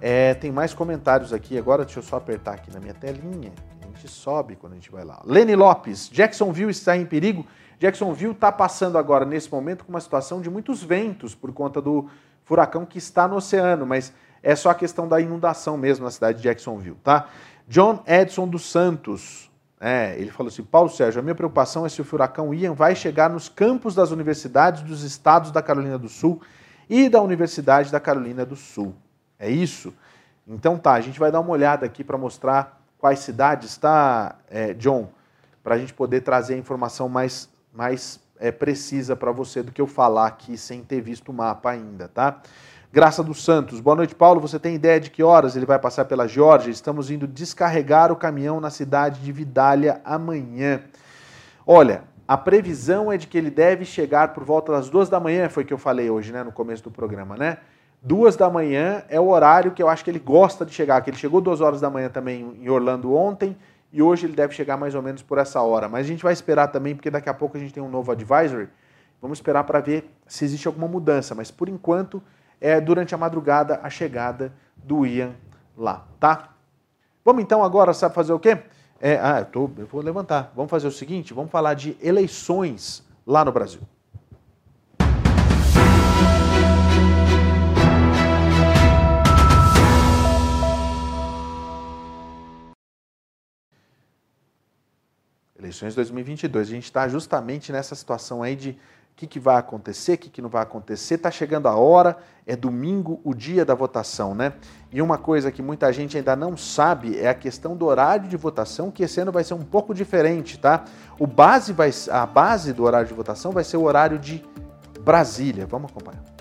É, tem mais comentários aqui agora, deixa eu só apertar aqui na minha telinha gente sobe quando a gente vai lá. Lenny Lopes, Jacksonville está em perigo. Jacksonville está passando agora, nesse momento, com uma situação de muitos ventos por conta do furacão que está no oceano, mas é só a questão da inundação mesmo na cidade de Jacksonville, tá? John Edson dos Santos, é, ele falou assim: Paulo Sérgio, a minha preocupação é se o furacão Ian vai chegar nos campos das universidades dos estados da Carolina do Sul e da Universidade da Carolina do Sul. É isso? Então tá, a gente vai dar uma olhada aqui para mostrar quais cidades, tá, é, John? para a gente poder trazer a informação mais, mais é, precisa para você do que eu falar aqui sem ter visto o mapa ainda, tá? Graça dos Santos. Boa noite, Paulo. Você tem ideia de que horas ele vai passar pela Geórgia? Estamos indo descarregar o caminhão na cidade de Vidália amanhã. Olha, a previsão é de que ele deve chegar por volta das duas da manhã, foi que eu falei hoje, né, no começo do programa, né? Duas da manhã é o horário que eu acho que ele gosta de chegar, que ele chegou duas horas da manhã também em Orlando ontem, e hoje ele deve chegar mais ou menos por essa hora. Mas a gente vai esperar também, porque daqui a pouco a gente tem um novo advisory. Vamos esperar para ver se existe alguma mudança. Mas por enquanto é durante a madrugada a chegada do Ian lá, tá? Vamos então agora, sabe fazer o quê? É, ah, eu, tô, eu vou levantar. Vamos fazer o seguinte: vamos falar de eleições lá no Brasil. Eleições 2022. A gente está justamente nessa situação aí de o que, que vai acontecer, o que, que não vai acontecer. Está chegando a hora, é domingo, o dia da votação, né? E uma coisa que muita gente ainda não sabe é a questão do horário de votação, que esse ano vai ser um pouco diferente, tá? O base vai, a base do horário de votação vai ser o horário de Brasília. Vamos acompanhar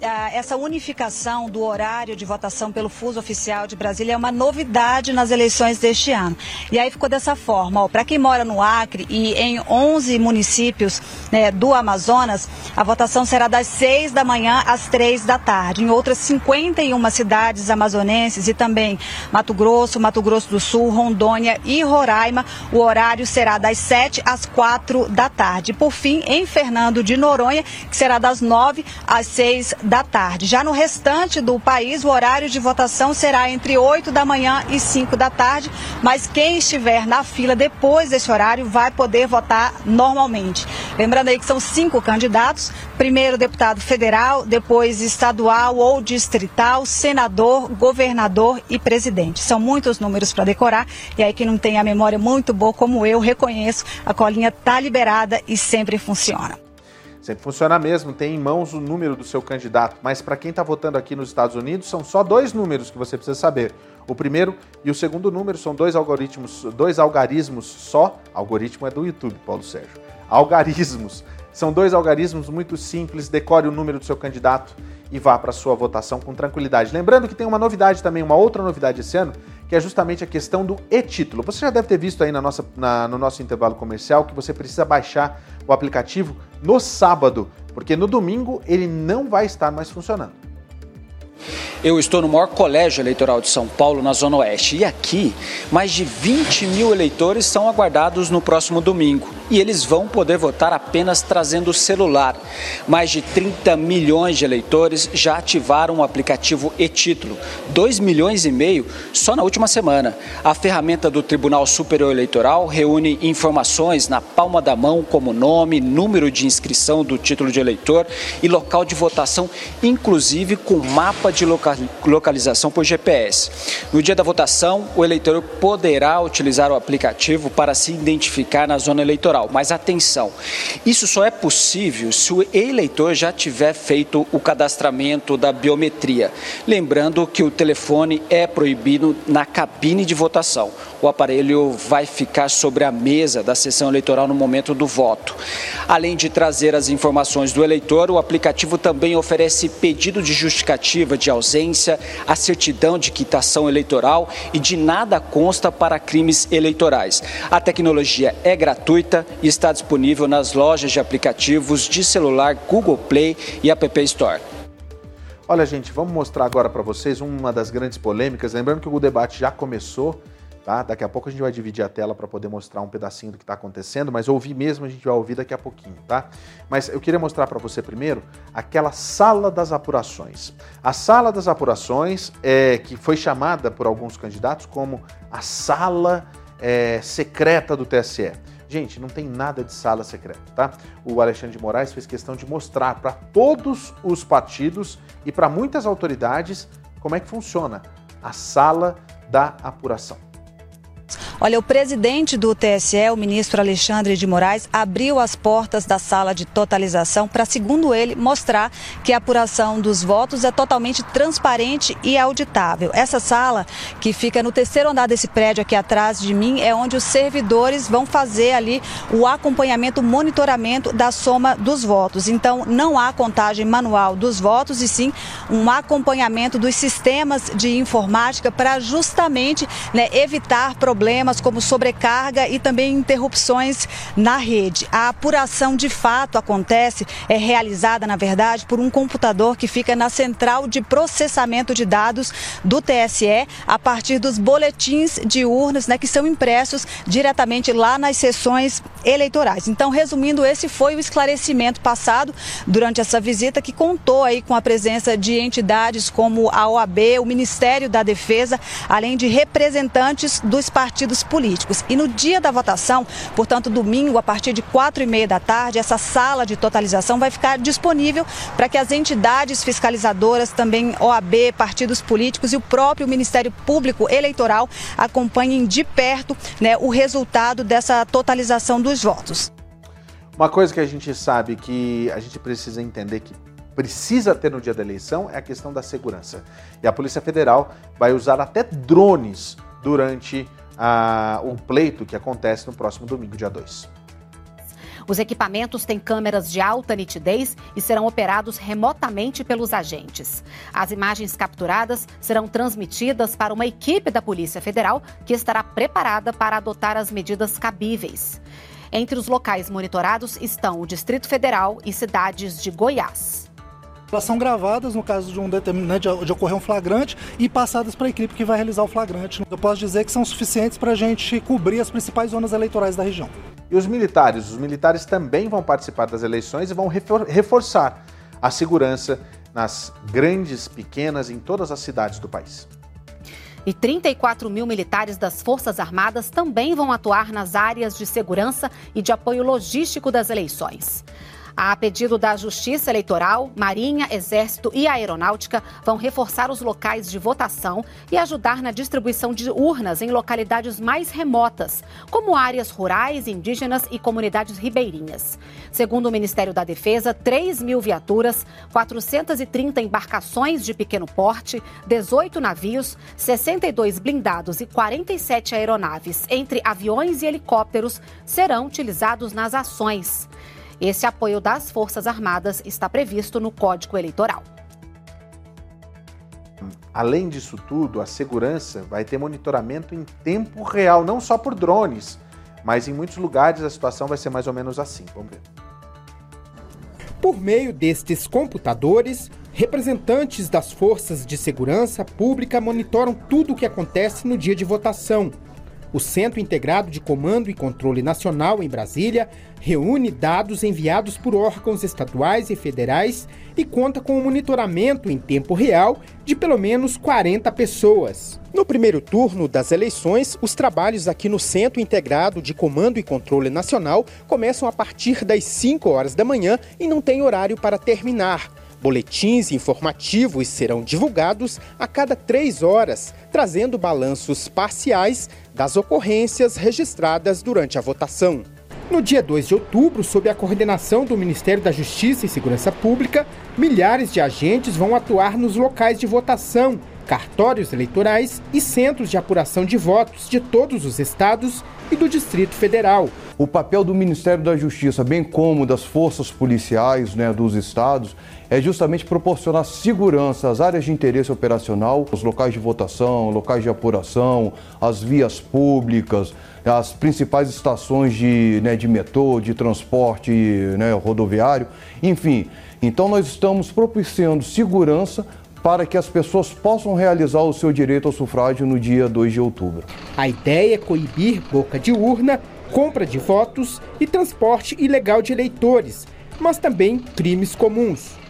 essa unificação do horário de votação pelo fuso oficial de Brasília é uma novidade nas eleições deste ano. E aí ficou dessa forma, para quem mora no Acre e em 11 municípios né, do Amazonas, a votação será das 6 da manhã às 3 da tarde. Em outras 51 cidades amazonenses e também Mato Grosso, Mato Grosso do Sul, Rondônia e Roraima, o horário será das 7 às 4 da tarde. Por fim, em Fernando de Noronha, que será das 9 às 6 da tarde. Já no restante do país, o horário de votação será entre 8 da manhã e 5 da tarde, mas quem estiver na fila depois desse horário vai poder votar normalmente. Lembrando aí que são cinco candidatos: primeiro deputado federal, depois estadual ou distrital, senador, governador e presidente. São muitos números para decorar e aí quem não tem a memória muito boa como eu, reconheço, a colinha está liberada e sempre funciona. Sempre funciona mesmo, tem em mãos o número do seu candidato, mas para quem está votando aqui nos Estados Unidos, são só dois números que você precisa saber. O primeiro e o segundo número são dois algoritmos, dois algarismos só. Algoritmo é do YouTube, Paulo Sérgio. Algarismos. São dois algarismos muito simples, decore o número do seu candidato e vá para sua votação com tranquilidade. Lembrando que tem uma novidade também, uma outra novidade esse ano, que é justamente a questão do e-título. Você já deve ter visto aí na nossa, na, no nosso intervalo comercial que você precisa baixar o aplicativo no sábado, porque no domingo ele não vai estar mais funcionando. Eu estou no maior colégio eleitoral de São Paulo, na Zona Oeste, e aqui mais de 20 mil eleitores são aguardados no próximo domingo. E eles vão poder votar apenas trazendo o celular. Mais de 30 milhões de eleitores já ativaram o aplicativo e-título, 2 milhões e meio só na última semana. A ferramenta do Tribunal Superior Eleitoral reúne informações na palma da mão, como nome, número de inscrição do título de eleitor e local de votação, inclusive com mapa de localização localização por GPS. No dia da votação, o eleitor poderá utilizar o aplicativo para se identificar na zona eleitoral. Mas atenção, isso só é possível se o eleitor já tiver feito o cadastramento da biometria. Lembrando que o telefone é proibido na cabine de votação. O aparelho vai ficar sobre a mesa da sessão eleitoral no momento do voto. Além de trazer as informações do eleitor, o aplicativo também oferece pedido de justificativa de ausência, a certidão de quitação eleitoral e de nada consta para crimes eleitorais. A tecnologia é gratuita e está disponível nas lojas de aplicativos de celular Google Play e App Store. Olha, gente, vamos mostrar agora para vocês uma das grandes polêmicas. Lembrando que o debate já começou. Tá? Daqui a pouco a gente vai dividir a tela para poder mostrar um pedacinho do que está acontecendo, mas ouvir mesmo a gente vai ouvir daqui a pouquinho, tá? Mas eu queria mostrar para você primeiro aquela sala das apurações. A sala das apurações, é, que foi chamada por alguns candidatos como a sala é, secreta do TSE. Gente, não tem nada de sala secreta, tá? O Alexandre de Moraes fez questão de mostrar para todos os partidos e para muitas autoridades como é que funciona a sala da apuração. Olha, o presidente do TSE, o ministro Alexandre de Moraes, abriu as portas da sala de totalização para, segundo ele, mostrar que a apuração dos votos é totalmente transparente e auditável. Essa sala, que fica no terceiro andar desse prédio aqui atrás de mim, é onde os servidores vão fazer ali o acompanhamento, o monitoramento da soma dos votos. Então, não há contagem manual dos votos e sim um acompanhamento dos sistemas de informática para justamente né, evitar problemas como sobrecarga e também interrupções na rede. A apuração de fato acontece, é realizada, na verdade, por um computador que fica na central de processamento de dados do TSE a partir dos boletins de urnas né, que são impressos diretamente lá nas sessões eleitorais. Então, resumindo, esse foi o esclarecimento passado durante essa visita que contou aí com a presença de entidades como a OAB, o Ministério da Defesa, além de representantes dos partidos políticos. E no dia da votação, portanto, domingo, a partir de quatro e meia da tarde, essa sala de totalização vai ficar disponível para que as entidades fiscalizadoras, também OAB, partidos políticos e o próprio Ministério Público Eleitoral acompanhem de perto né, o resultado dessa totalização dos votos. Uma coisa que a gente sabe que a gente precisa entender que precisa ter no dia da eleição é a questão da segurança. E a Polícia Federal vai usar até drones durante o pleito que acontece no próximo domingo, dia 2. Os equipamentos têm câmeras de alta nitidez e serão operados remotamente pelos agentes. As imagens capturadas serão transmitidas para uma equipe da Polícia Federal que estará preparada para adotar as medidas cabíveis. Entre os locais monitorados estão o Distrito Federal e cidades de Goiás. Elas são gravadas no caso de um determinante de ocorrer um flagrante e passadas para a equipe que vai realizar o flagrante. Eu posso dizer que são suficientes para a gente cobrir as principais zonas eleitorais da região. E os militares? Os militares também vão participar das eleições e vão reforçar a segurança nas grandes, pequenas, em todas as cidades do país. E 34 mil militares das Forças Armadas também vão atuar nas áreas de segurança e de apoio logístico das eleições. A pedido da Justiça Eleitoral, Marinha, Exército e Aeronáutica vão reforçar os locais de votação e ajudar na distribuição de urnas em localidades mais remotas, como áreas rurais, indígenas e comunidades ribeirinhas. Segundo o Ministério da Defesa, 3 mil viaturas, 430 embarcações de pequeno porte, 18 navios, 62 blindados e 47 aeronaves, entre aviões e helicópteros, serão utilizados nas ações. Esse apoio das Forças Armadas está previsto no Código Eleitoral. Além disso tudo, a segurança vai ter monitoramento em tempo real, não só por drones, mas em muitos lugares a situação vai ser mais ou menos assim. Vamos ver. Por meio destes computadores, representantes das forças de segurança pública monitoram tudo o que acontece no dia de votação o Centro Integrado de Comando e Controle Nacional em Brasília reúne dados enviados por órgãos estaduais e federais e conta com o um monitoramento em tempo real de pelo menos 40 pessoas. No primeiro turno das eleições, os trabalhos aqui no Centro Integrado de Comando e Controle Nacional começam a partir das 5 horas da manhã e não tem horário para terminar. Boletins informativos serão divulgados a cada três horas, trazendo balanços parciais das ocorrências registradas durante a votação. No dia 2 de outubro, sob a coordenação do Ministério da Justiça e Segurança Pública, milhares de agentes vão atuar nos locais de votação, cartórios eleitorais e centros de apuração de votos de todos os estados e do Distrito Federal. O papel do Ministério da Justiça, bem como das forças policiais né, dos estados, é justamente proporcionar segurança às áreas de interesse operacional, os locais de votação, locais de apuração, as vias públicas, as principais estações de, né, de metrô, de transporte né, rodoviário, enfim. Então nós estamos propiciando segurança para que as pessoas possam realizar o seu direito ao sufrágio no dia 2 de outubro. A ideia é coibir boca de urna, compra de votos e transporte ilegal de eleitores, mas também crimes comuns.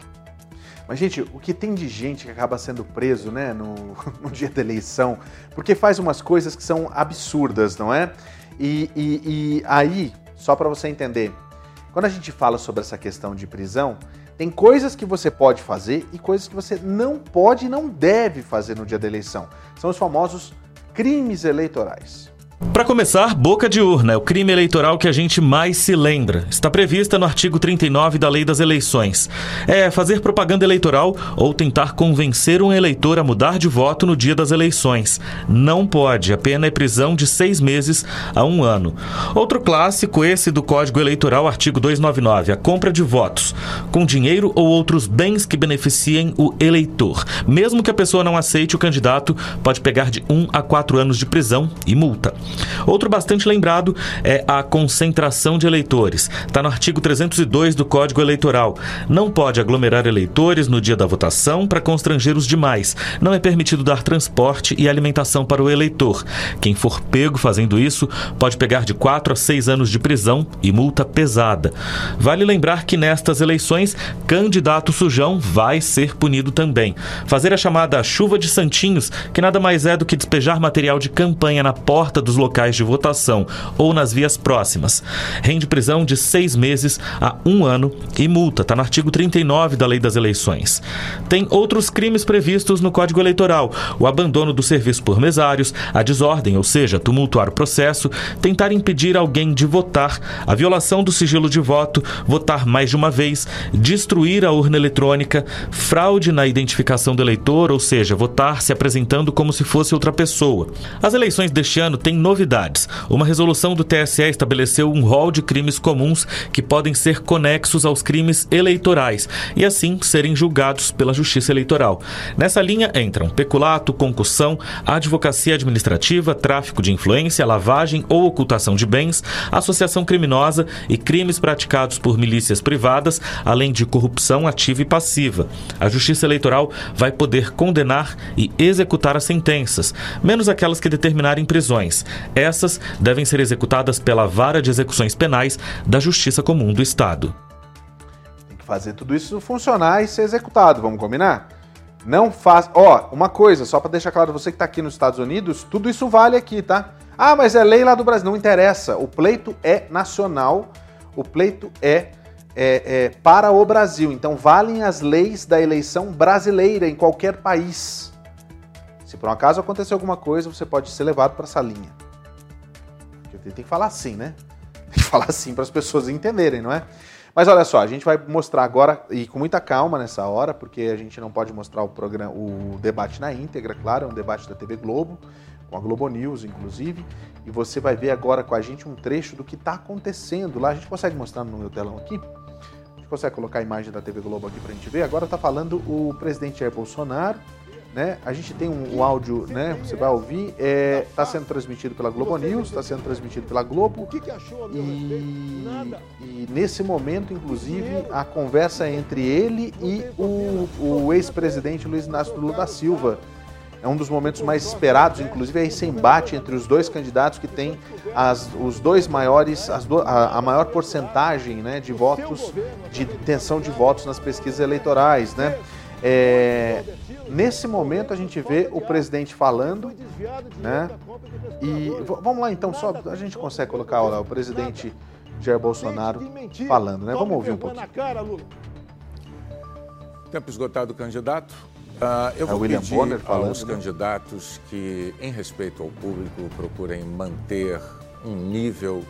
Mas, gente, o que tem de gente que acaba sendo preso né, no, no dia da eleição, porque faz umas coisas que são absurdas, não é? E, e, e aí, só para você entender, quando a gente fala sobre essa questão de prisão, tem coisas que você pode fazer e coisas que você não pode e não deve fazer no dia da eleição. São os famosos crimes eleitorais. Para começar, boca de urna é o crime eleitoral que a gente mais se lembra. Está prevista no artigo 39 da Lei das Eleições. É fazer propaganda eleitoral ou tentar convencer um eleitor a mudar de voto no dia das eleições. Não pode. A pena é prisão de seis meses a um ano. Outro clássico, esse do Código Eleitoral, artigo 299, a compra de votos, com dinheiro ou outros bens que beneficiem o eleitor. Mesmo que a pessoa não aceite o candidato, pode pegar de um a quatro anos de prisão e multa. Outro bastante lembrado é a concentração de eleitores. Está no artigo 302 do Código Eleitoral. Não pode aglomerar eleitores no dia da votação para constranger os demais. Não é permitido dar transporte e alimentação para o eleitor. Quem for pego fazendo isso pode pegar de 4 a 6 anos de prisão e multa pesada. Vale lembrar que nestas eleições, candidato sujão vai ser punido também. Fazer a chamada chuva de santinhos, que nada mais é do que despejar material de campanha na porta dos locais de votação ou nas vias próximas. Rende prisão de seis meses a um ano e multa. Está no artigo 39 da Lei das Eleições. Tem outros crimes previstos no Código Eleitoral: o abandono do serviço por mesários, a desordem, ou seja, tumultuar o processo, tentar impedir alguém de votar, a violação do sigilo de voto, votar mais de uma vez, destruir a urna eletrônica, fraude na identificação do eleitor, ou seja, votar se apresentando como se fosse outra pessoa. As eleições deste ano têm novidades. Uma resolução do TSE estabeleceu um rol de crimes comuns que podem ser conexos aos crimes eleitorais e assim serem julgados pela Justiça Eleitoral. Nessa linha entram peculato, concussão, advocacia administrativa, tráfico de influência, lavagem ou ocultação de bens, associação criminosa e crimes praticados por milícias privadas, além de corrupção ativa e passiva. A Justiça Eleitoral vai poder condenar e executar as sentenças, menos aquelas que determinarem prisões. Essas devem ser executadas pela Vara de Execuções Penais da Justiça Comum do Estado. Tem que fazer tudo isso funcionar e ser executado, vamos combinar? Não faz. Ó, uma coisa, só para deixar claro, você que está aqui nos Estados Unidos, tudo isso vale aqui, tá? Ah, mas é lei lá do Brasil. Não interessa. O pleito é nacional, o pleito é, é, é para o Brasil. Então valem as leis da eleição brasileira em qualquer país. Se por um acaso acontecer alguma coisa, você pode ser levado para essa linha. Tem que falar assim, né? Tem que falar assim para as pessoas entenderem, não é? Mas olha só, a gente vai mostrar agora, e com muita calma nessa hora, porque a gente não pode mostrar o, programa, o debate na íntegra, claro, é um debate da TV Globo, com a Globo News, inclusive, e você vai ver agora com a gente um trecho do que está acontecendo lá. A gente consegue mostrar no meu telão aqui? A gente consegue colocar a imagem da TV Globo aqui para a gente ver? Agora está falando o presidente Jair Bolsonaro, né? A gente tem um, um áudio, né? Você vai ouvir. Está é, sendo transmitido pela Globo News, está sendo transmitido pela Globo. O que, que achou, meu e, e nesse momento, inclusive, a conversa entre ele e o, o ex-presidente Luiz Inácio Lula da Silva. É um dos momentos mais esperados, inclusive, é esse embate entre os dois candidatos que tem as, os dois maiores, do, a, a, maior porcentagem né, de votos, de intenção de votos nas pesquisas eleitorais. Né? É, Nesse momento a gente vê o presidente falando, né? E vamos lá então, só a gente consegue colocar lá o presidente Jair Bolsonaro falando, né? Vamos ouvir um pouquinho. Tempo esgotado, candidato. Uh, eu é vou William pedir Bonner falando, aos né? candidatos que, em respeito ao público, procurem manter um nível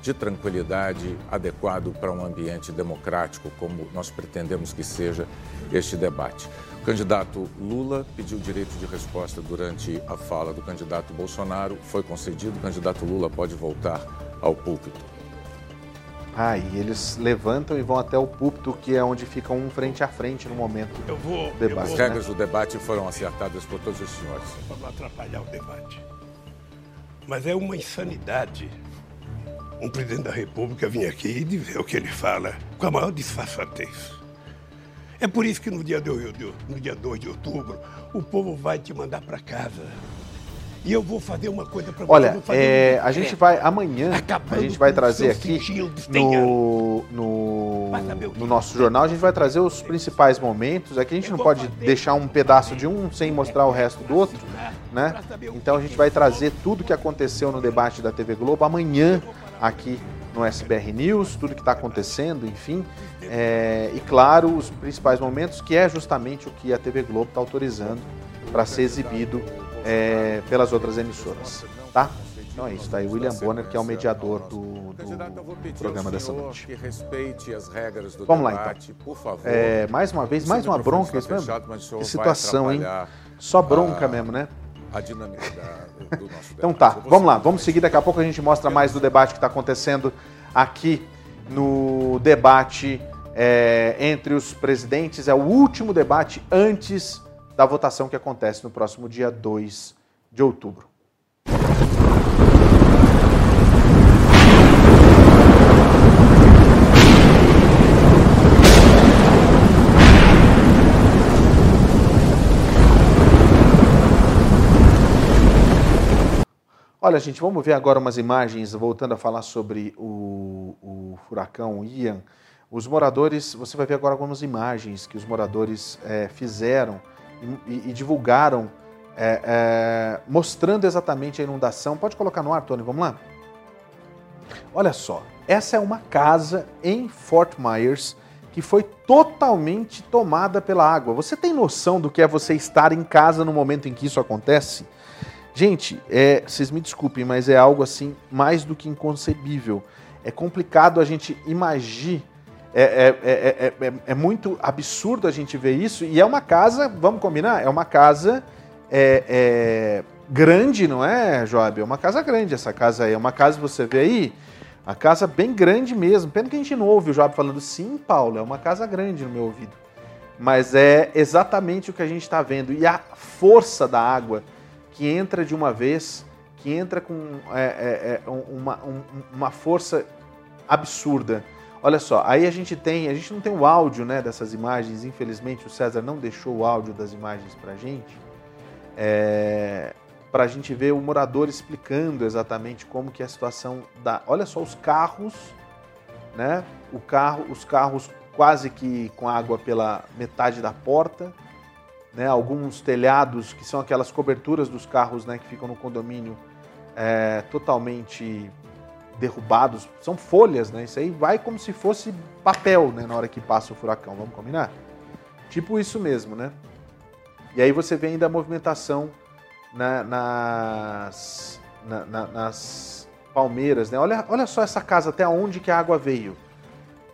de tranquilidade adequado para um ambiente democrático, como nós pretendemos que seja este debate. O candidato Lula pediu direito de resposta durante a fala do candidato Bolsonaro, foi concedido. O candidato Lula pode voltar ao púlpito. Ah, e eles levantam e vão até o púlpito, que é onde ficam um frente a frente no momento eu vou, do debate. As regras né? do debate foram acertadas por todos os senhores. Para não atrapalhar o debate. Mas é uma insanidade um presidente da República vir aqui e dizer o que ele fala com a maior disfarçatez. É por isso que no dia, de, no dia 2 de outubro, o povo vai te mandar para casa. E eu vou fazer uma coisa para você. Olha, é, a gente vai amanhã, a gente vai trazer aqui no, no, no nosso jornal, a gente vai trazer os principais momentos. Aqui a gente não pode deixar um pedaço de um sem mostrar o resto do outro, né? Então a gente vai trazer tudo que aconteceu no debate da TV Globo amanhã aqui no SBR News, tudo que está acontecendo, enfim. É, e claro, os principais momentos, que é justamente o que a TV Globo está autorizando para ser exibido é, pelas outras emissoras. Tá? Então é isso, tá aí William Bonner, que é o mediador do, do programa dessa noite. Vamos lá então. É, mais uma vez, mais uma bronca, isso mesmo? Que situação, hein? Só bronca mesmo, né? A dinâmica da, do nosso Então tá, vamos lá, vamos seguir. Daqui a pouco a gente mostra mais do debate que está acontecendo aqui no debate é, entre os presidentes. É o último debate antes da votação que acontece no próximo dia 2 de outubro. Olha, gente, vamos ver agora umas imagens, voltando a falar sobre o, o furacão Ian. Os moradores, você vai ver agora algumas imagens que os moradores é, fizeram e, e, divulgaram, é, é, mostrando exatamente a inundação. Pode colocar no ar, Tony, vamos lá? Olha só, essa é uma casa em Fort Myers que foi totalmente tomada pela água. Você tem noção do que é você estar em casa no momento em que isso acontece? Gente, é, vocês me desculpem, mas é algo assim mais do que inconcebível. É complicado a gente imaginar. É, é, é, é, muito absurdo a gente ver isso. E é uma casa, vamos combinar? É uma casa grande, não é, Joab? É uma casa grande essa casa aí. É uma casa, você vê aí, a casa bem grande mesmo. Pena que a gente não ouve o Joab falando, sim, Paulo, é uma casa grande no meu ouvido. Mas é exatamente o que a gente está vendo. E a força da água que entra de uma vez, que entra com é, é, é uma, um, uma força absurda. Olha só, aí a gente tem, a gente não tem o áudio né, dessas imagens, infelizmente o César não deixou o áudio das imagens para gente, é, para a gente ver o morador explicando exatamente como que é a situação da. Olha só os carros, né? O carro, os carros quase que com água pela metade da porta né, alguns telhados que são aquelas coberturas dos carros né, que ficam no condomínio é, totalmente derrubados, são folhas, né? Isso aí vai como se fosse papel, né, na hora que passa o furacão, vamos combinar? Tipo isso mesmo, né? E aí você vê ainda a movimentação na, nas, na, na, nas palmeiras, né? Olha, olha só essa casa até onde que a água veio.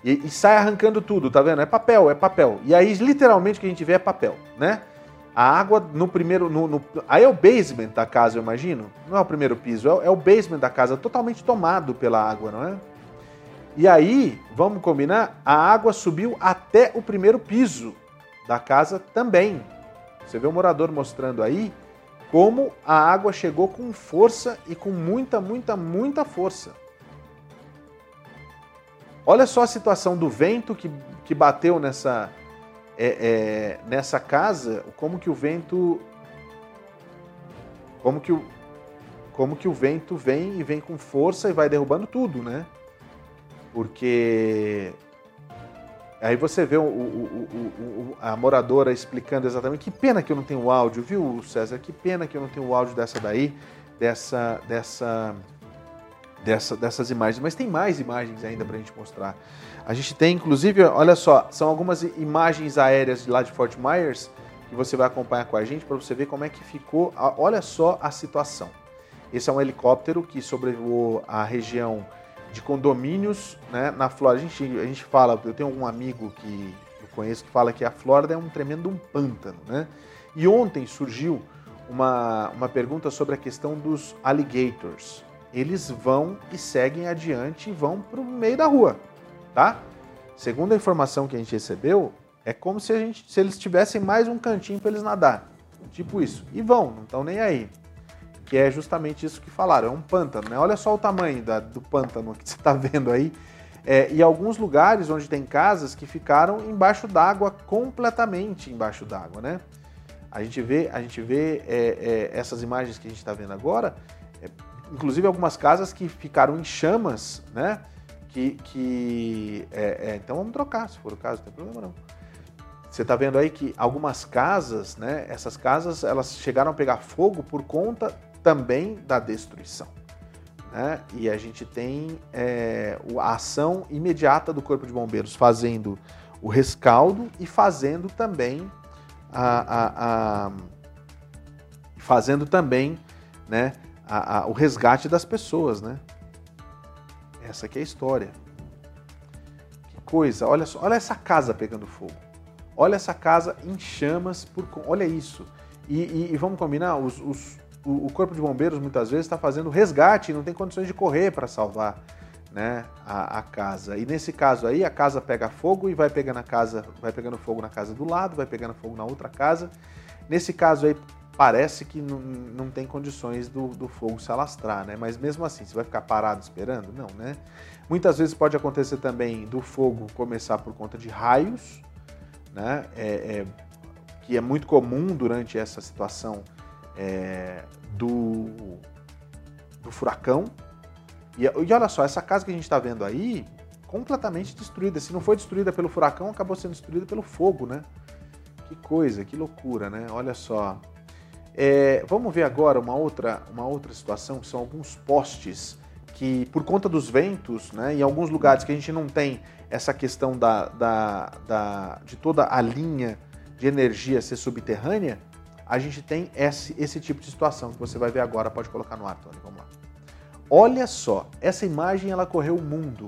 E, e, sai arrancando tudo, tá vendo? É papel, é papel. E aí, literalmente, o que a gente vê é papel, né? A água no primeiro. No, no, aí é o basement da casa, eu imagino. Não é o primeiro piso, é, é o basement da casa, totalmente tomado pela água, não é? E aí, vamos combinar? A água subiu até o primeiro piso da casa também. Você vê o morador mostrando aí como a água chegou com força e com muita, muita, muita força. Olha só a situação do vento que, que bateu nessa, é, é, nessa casa, como que o vento. Como que o, como que o vento vem e vem com força e vai derrubando tudo, né? Porque aí você vê o, o, a moradora explicando exatamente. Que pena que eu não tenho o áudio, viu, César? Que pena que eu não tenho o áudio dessa daí, dessa, dessa dessa, dessas imagens, mas tem mais imagens ainda para a gente mostrar. A gente tem, inclusive, olha só, são algumas imagens aéreas lá de Fort Myers que você vai acompanhar com a gente para você ver como é que ficou. Olha só a situação. Esse é um helicóptero que sobrevoou a região de condomínios né, na Flórida. A gente, a gente fala, eu tenho um amigo que eu conheço que fala que a Flórida é um tremendo um pântano. Né? E ontem surgiu uma, uma pergunta sobre a questão dos alligators eles vão e seguem adiante e vão para o meio da rua, tá? Segundo a informação que a gente recebeu, é como se, a gente, se eles tivessem mais um cantinho para eles nadar, tipo isso. E vão, não estão nem aí. Que é justamente isso que falaram, é um pântano, né? Olha só o tamanho da, do pântano que você está vendo aí. É, e alguns lugares onde tem casas que ficaram embaixo d'água, completamente embaixo d'água, né? A gente vê, a gente vê é, é, essas imagens que a gente está vendo agora, é, inclusive algumas casas que ficaram em chamas, né? Que, que é, é, então vamos trocar, se for o caso, não tem problema não. Você está vendo aí que algumas casas, né? Essas casas elas chegaram a pegar fogo por conta também da destruição. Né? E a gente tem é, a ação imediata do Corpo de Bombeiros fazendo o rescaldo e fazendo também a, a, a fazendo também né, a, a, o resgate das pessoas, né? Essa aqui é a história. Que coisa, olha só, olha essa casa pegando fogo. Olha essa casa em chamas por. Olha isso. E, e, e vamos combinar, os, os, o, o, Corpo de Bombeiros muitas vezes está fazendo resgate e não tem condições de correr para salvar né, a, a, casa. E nesse caso aí, a casa pega fogo e vai pegando a casa, vai pegando fogo na casa do lado, vai pegando fogo na outra casa. Nesse caso aí, parece que não, não tem condições do, do fogo se alastrar, né? Mas mesmo assim, você vai ficar parado esperando? Não, né? Muitas vezes pode acontecer também do fogo começar por conta de raios, né? É, é, que é muito comum durante essa situação é, do, do furacão. E, e olha só, essa casa que a gente está vendo aí, completamente destruída. Se não foi destruída pelo furacão, acabou sendo destruída pelo fogo, né? Que coisa, que loucura, né? Olha só. É, vamos ver agora uma outra, uma outra situação, que são alguns postes que, por conta dos ventos, né, em alguns lugares que a gente não tem essa questão da, da, da, de toda a linha de energia ser subterrânea, a gente tem esse, esse tipo de situação que você vai ver agora. Pode colocar no ar, Tony, vamos lá. Olha só, essa imagem ela correu o mundo.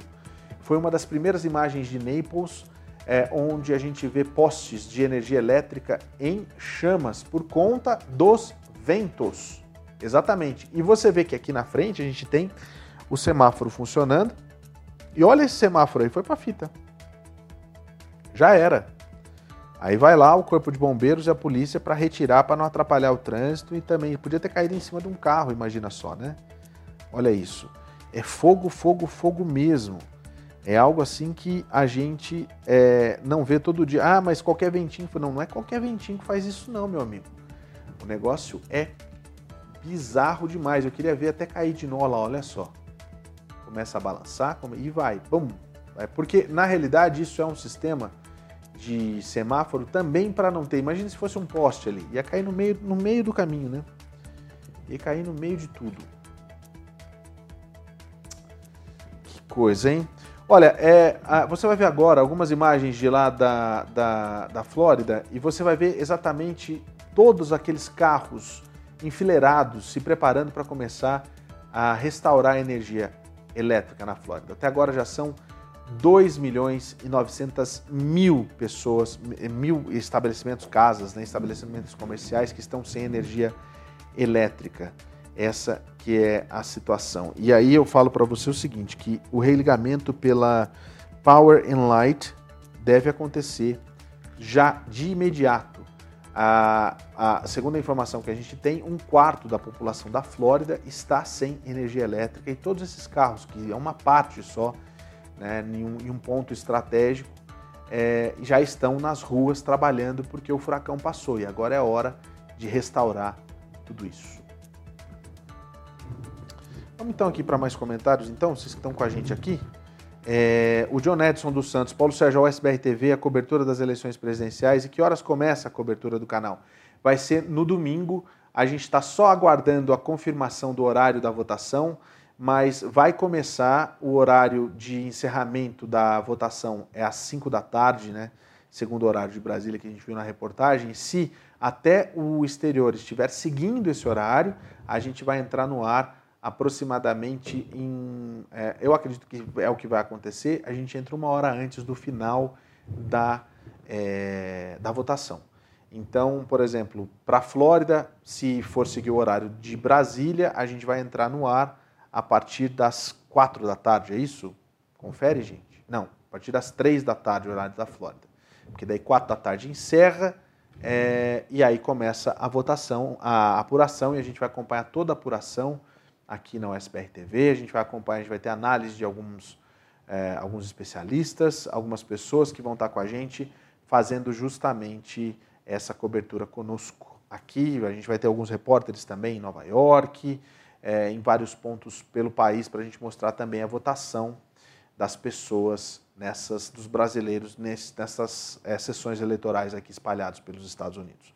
Foi uma das primeiras imagens de Naples é, onde a gente vê postes de energia elétrica em chamas por conta dos ventos. Exatamente. E você vê que aqui na frente a gente tem o semáforo funcionando. E olha esse semáforo aí, foi para fita. Já era. Aí vai lá o corpo de bombeiros e a polícia para retirar, para não atrapalhar o trânsito e também podia ter caído em cima de um carro, imagina só, né? Olha isso. É fogo, fogo, fogo mesmo. É algo assim que a gente é, não vê todo dia. Ah, mas qualquer ventinho. Não, não é qualquer ventinho que faz isso, não, meu amigo. O negócio é bizarro demais. Eu queria ver até cair de nó lá, olha só. Começa a balançar e vai, bum. Porque na realidade isso é um sistema de semáforo também para não ter. Imagina se fosse um poste ali, ia cair no meio, no meio do caminho, né? Ia cair no meio de tudo. Que coisa, hein? Olha, é, você vai ver agora algumas imagens de lá da, da, da Flórida e você vai ver exatamente todos aqueles carros enfileirados se preparando para começar a restaurar a energia elétrica na Flórida. Até agora já são 2 milhões e 900 mil pessoas, mil estabelecimentos, casas, né, estabelecimentos comerciais que estão sem energia elétrica. Essa que é a situação. E aí eu falo para você o seguinte, que o religamento pela Power and Light deve acontecer já de imediato. A, a segunda informação que a gente tem, um quarto da população da Flórida está sem energia elétrica e todos esses carros, que é uma parte só, né, em, um, em um ponto estratégico, é, já estão nas ruas trabalhando porque o furacão passou e agora é hora de restaurar tudo isso. Vamos então aqui para mais comentários, então, vocês que estão com a gente aqui. É, o John Edson dos Santos, Paulo Sérgio, SBR TV, a cobertura das eleições presidenciais. E que horas começa a cobertura do canal? Vai ser no domingo. A gente está só aguardando a confirmação do horário da votação, mas vai começar o horário de encerramento da votação é às 5 da tarde, né? Segundo o horário de Brasília que a gente viu na reportagem. Se até o exterior estiver seguindo esse horário, a gente vai entrar no ar aproximadamente em. É, eu acredito que é o que vai acontecer. A gente entra uma hora antes do final da, é, da votação. Então, por exemplo, para a Flórida, se for seguir o horário de Brasília, a gente vai entrar no ar a partir das quatro da tarde, é isso? Confere, gente? Não, a partir das três da tarde, horário da Flórida. Porque daí quatro da tarde encerra é, e aí começa a votação, a apuração, e a gente vai acompanhar toda a apuração aqui na USBR TV. A gente vai acompanhar, a gente vai ter análise de alguns, é, alguns especialistas, algumas pessoas que vão estar com a gente fazendo justamente essa cobertura conosco aqui. A gente vai ter alguns repórteres também em Nova York, é, em vários pontos pelo país, para a gente mostrar também a votação das pessoas nessas dos brasileiros nessas é, sessões eleitorais aqui espalhados pelos Estados Unidos.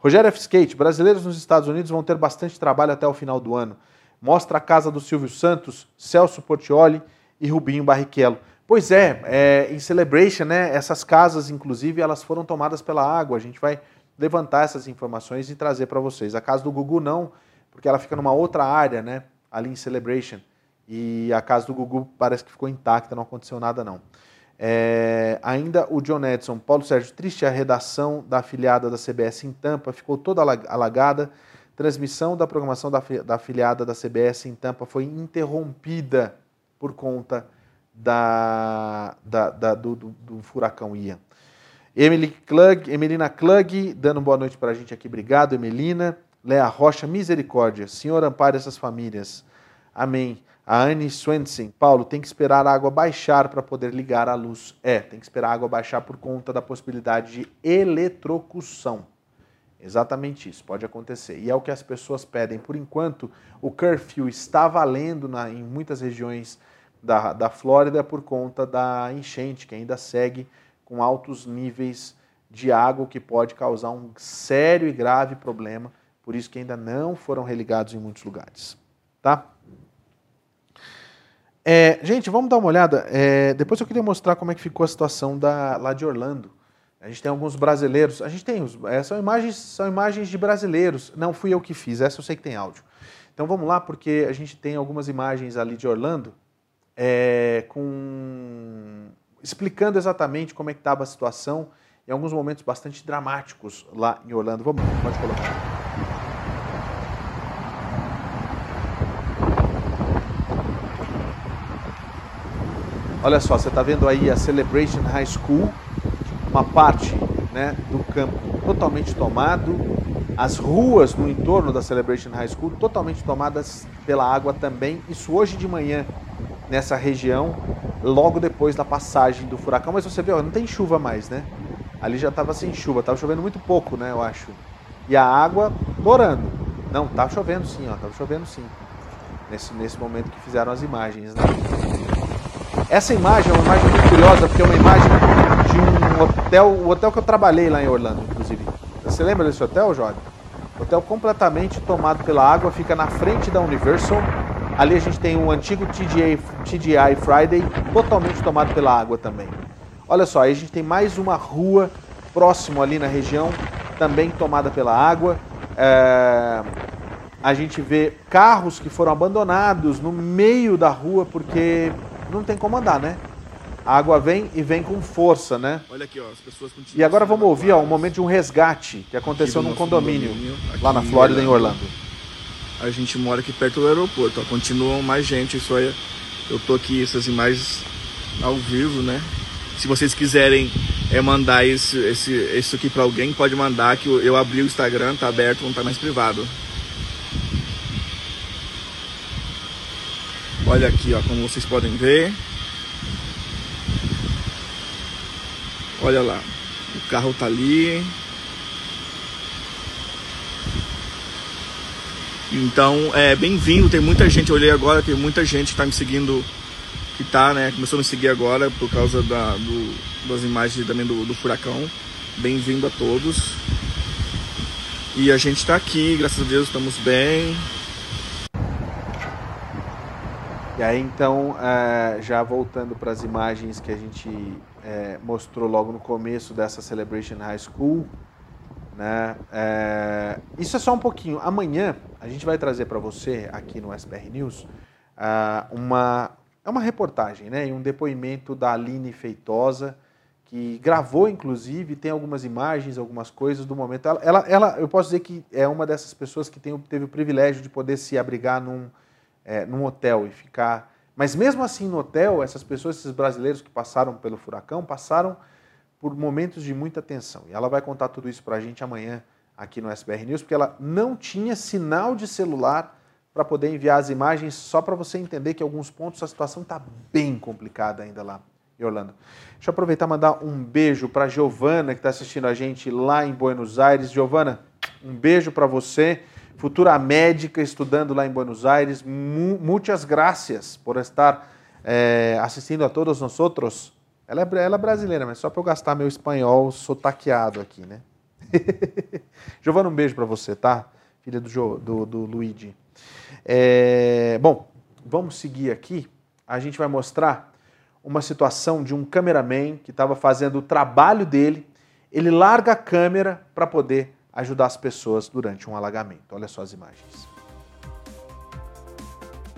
Rogério F. Skate, brasileiros nos Estados Unidos vão ter bastante trabalho até o final do ano mostra a casa do Silvio Santos, Celso Portioli e Rubinho Barrichello. Pois é, é, em Celebration, né, essas casas, inclusive, elas foram tomadas pela água. A gente vai levantar essas informações e trazer para vocês. A casa do Gugu não, porque ela fica numa outra área, né? Ali em Celebration. E a casa do Gugu parece que ficou intacta, não aconteceu nada não. É, ainda o John Edson, Paulo Sérgio, triste a redação da afiliada da CBS em Tampa, ficou toda alagada. Transmissão da programação da, da afiliada da CBS em Tampa foi interrompida por conta da, da, da do, do, do, furacão Ian. Emily Klug, Emelina Klug, dando boa noite para a gente aqui. Obrigado, Emelina. Lea Rocha, misericórdia. Senhor, ampare essas famílias. Amém. A Anne Swensen, Paulo, tem que esperar a água baixar para poder ligar a luz. É, tem que esperar a água baixar por conta da possibilidade de eletrocução. Exatamente isso, pode acontecer. E é o que as pessoas pedem. Por enquanto, o curfew está valendo na, em muitas regiões da, da Flórida por conta da enchente, que ainda segue com altos níveis de água, que pode causar um sério e grave problema. Por isso que ainda não foram religados em muitos lugares. Tá? É, gente, vamos dar uma olhada. É, depois eu queria mostrar como é que ficou a situação da, lá de Orlando. A gente tem alguns brasileiros. A gente tem os, é, são imagens, são imagens de brasileiros. Não fui eu que fiz. Essa eu sei que tem áudio. Então vamos lá, porque a gente tem algumas imagens ali de Orlando é, com explicando exatamente como é que estava a situação em alguns momentos bastante dramáticos lá em Orlando. Vamos, pode colocar. Olha só, você está vendo aí a Celebration High School, uma parte né, do campo totalmente tomado, as ruas no entorno da Celebration High School totalmente tomadas pela água também. Isso hoje de manhã nessa região, logo depois da passagem do furacão. Mas você vê, ó, não tem chuva mais, né? Ali já estava sem chuva, estava chovendo muito pouco, né? Eu acho. E a água morando. Não, estava chovendo sim, ó, estava chovendo sim. Nesse, nesse momento que fizeram as imagens, né? Essa imagem é uma imagem muito curiosa, porque é uma imagem um hotel, o hotel que eu trabalhei lá em Orlando, inclusive. Você lembra desse hotel, Jorge? Hotel completamente tomado pela água, fica na frente da Universal. Ali a gente tem um antigo TGI, TGI Friday, totalmente tomado pela água também. Olha só, aí a gente tem mais uma rua próximo ali na região, também tomada pela água. É... A gente vê carros que foram abandonados no meio da rua porque não tem como andar, né? A água vem e vem com força, né? Olha aqui, ó, as pessoas continuam. E agora vamos ouvir ó, um momento de um resgate que aconteceu num condomínio, condomínio lá na Flórida, em Orlando. A gente mora aqui perto do aeroporto, ó, continuam mais gente. Isso aí, eu tô aqui, essas imagens ao vivo, né? Se vocês quiserem é, mandar esse, esse, isso aqui para alguém, pode mandar que eu, eu abri o Instagram, tá aberto, não tá mais privado. Olha aqui, ó, como vocês podem ver. Olha lá, o carro tá ali. Então, é bem-vindo, tem muita gente, eu olhei agora, tem muita gente que tá me seguindo, que tá, né, começou a me seguir agora por causa da, do, das imagens também do, do furacão. Bem-vindo a todos. E a gente tá aqui, graças a Deus estamos bem. E aí então, é, já voltando para as imagens que a gente é, mostrou logo no começo dessa Celebration High School, né? É, isso é só um pouquinho. Amanhã a gente vai trazer para você aqui no SBR News uma é uma reportagem, né? E um depoimento da Aline Feitosa que gravou, inclusive, tem algumas imagens, algumas coisas do momento. Ela, ela, ela eu posso dizer que é uma dessas pessoas que tem, teve o privilégio de poder se abrigar num é, num hotel e ficar. Mas mesmo assim no hotel, essas pessoas, esses brasileiros que passaram pelo furacão, passaram por momentos de muita tensão. E ela vai contar tudo isso para a gente amanhã aqui no SBR News, porque ela não tinha sinal de celular para poder enviar as imagens, só para você entender que em alguns pontos a situação está bem complicada ainda lá em Orlando. Deixa eu aproveitar e mandar um beijo para Giovana, que está assistindo a gente lá em Buenos Aires. Giovana, um beijo para você futura médica estudando lá em Buenos Aires. muitas graças por estar é, assistindo a todos nós. Ela é, ela é brasileira, mas só para eu gastar meu espanhol sotaqueado aqui, né? Giovana, um beijo para você, tá? Filha do, jo, do, do Luigi. É, bom, vamos seguir aqui. A gente vai mostrar uma situação de um cameraman que estava fazendo o trabalho dele. Ele larga a câmera para poder ajudar as pessoas durante um alagamento. Olha só as imagens.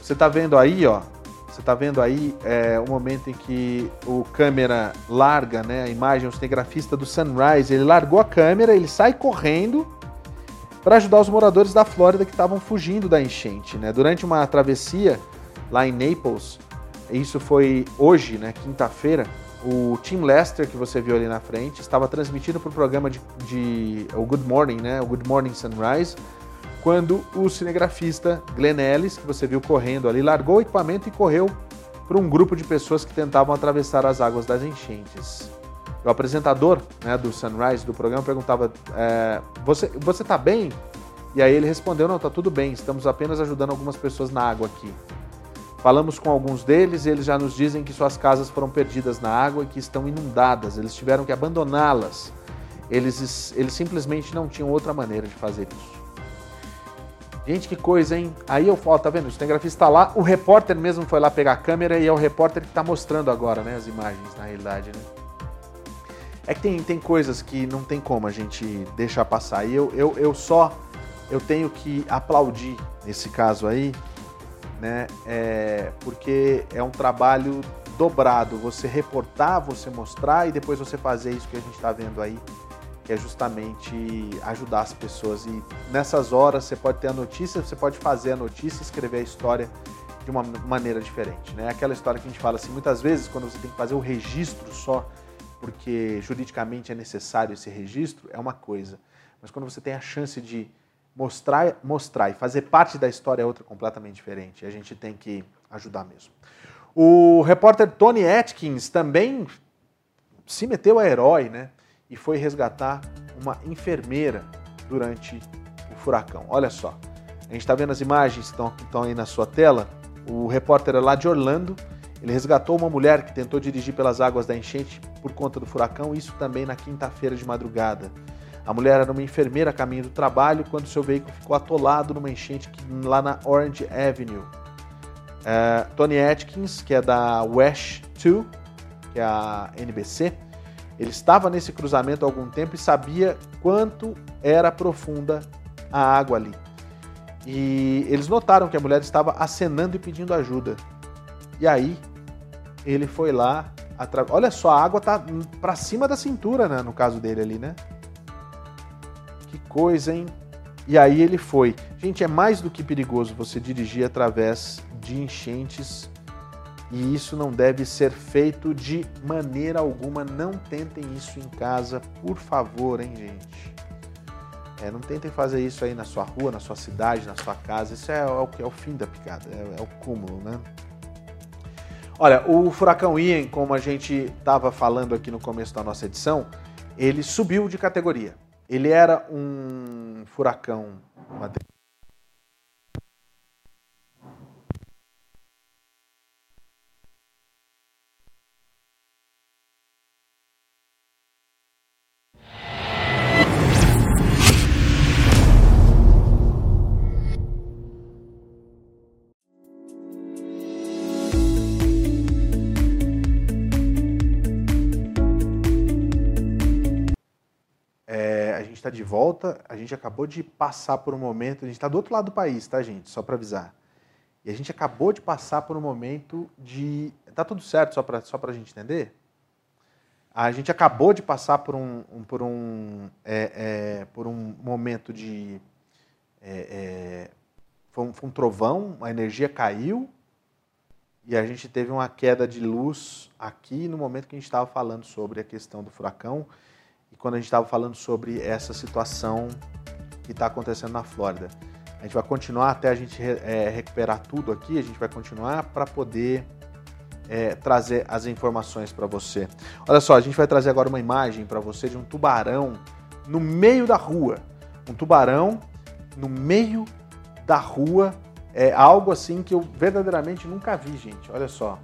Você está vendo aí, ó, você está vendo aí é, o momento em que o câmera larga né, a imagem, o cinegrafista do Sunrise, ele largou a câmera, ele sai correndo para ajudar os moradores da Flórida que estavam fugindo da enchente. Né? Durante uma travessia lá em Naples, isso foi hoje, né, quinta-feira, o Tim Lester, que você viu ali na frente, estava transmitindo para o programa de, de, o Good Morning, né, o Good Morning Sunrise, quando o cinegrafista Glenn Ellis, que você viu correndo ali, largou o equipamento e correu para um grupo de pessoas que tentavam atravessar as águas das enchentes. O apresentador né, do Sunrise, do programa, perguntava: é, Você você está bem? E aí ele respondeu: Não, está tudo bem, estamos apenas ajudando algumas pessoas na água aqui. Falamos com alguns deles e eles já nos dizem que suas casas foram perdidas na água e que estão inundadas, eles tiveram que abandoná-las. Eles, eles simplesmente não tinham outra maneira de fazer isso. Gente, que coisa, hein? Aí eu falo, tá vendo? O cinegrafista está lá, o repórter mesmo foi lá pegar a câmera e é o repórter que está mostrando agora, né? As imagens, na realidade, né? É que tem, tem coisas que não tem como a gente deixar passar. E eu, eu, eu só eu tenho que aplaudir nesse caso aí, né? É, porque é um trabalho dobrado. Você reportar, você mostrar e depois você fazer isso que a gente está vendo aí que é justamente ajudar as pessoas. E nessas horas você pode ter a notícia, você pode fazer a notícia, escrever a história de uma maneira diferente. Né? Aquela história que a gente fala assim, muitas vezes quando você tem que fazer o registro só, porque juridicamente é necessário esse registro, é uma coisa. Mas quando você tem a chance de mostrar, mostrar e fazer parte da história é outra completamente diferente. A gente tem que ajudar mesmo. O repórter Tony Atkins também se meteu a herói, né? e foi resgatar uma enfermeira durante o furacão. Olha só, a gente está vendo as imagens que estão aí na sua tela. O repórter é lá de Orlando. Ele resgatou uma mulher que tentou dirigir pelas águas da enchente por conta do furacão, isso também na quinta-feira de madrugada. A mulher era uma enfermeira a caminho do trabalho quando seu veículo ficou atolado numa enchente lá na Orange Avenue. É, Tony Atkins, que é da West 2, que é a NBC, ele estava nesse cruzamento há algum tempo e sabia quanto era profunda a água ali. E eles notaram que a mulher estava acenando e pedindo ajuda. E aí ele foi lá, atra... olha só, a água tá para cima da cintura, né, no caso dele ali, né? Coisa, hein? E aí ele foi. Gente, é mais do que perigoso você dirigir através de enchentes e isso não deve ser feito de maneira alguma. Não tentem isso em casa, por favor, hein, gente? É, não tentem fazer isso aí na sua rua, na sua cidade, na sua casa. Isso é, o é o fim da picada, é, é, o cúmulo, né? Olha, o furacão Ian, como a gente estava falando aqui no começo da nossa edição, ele subiu de categoria. Ele era um furacão, uma está de volta. A gente acabou de passar por um momento. A gente está do outro lado do país, tá, gente? Só para avisar. E a gente acabou de passar por um momento de. Tá tudo certo, só para só a gente entender? A gente acabou de passar por um, um por, um é, é, por um momento de. É, é, foi, um, foi um trovão, a energia caiu e a gente teve uma queda de luz aqui no momento que a gente estava falando sobre a questão do furacão quando a gente estava falando sobre essa situação que está acontecendo na Flórida. A gente vai continuar até a gente é, recuperar tudo aqui, a gente vai continuar para poder é, trazer as informações para você. Olha só, a gente vai trazer agora uma imagem para você de um tubarão no meio da rua. Um tubarão no meio da rua. É algo assim que eu verdadeiramente nunca vi, gente. Olha só.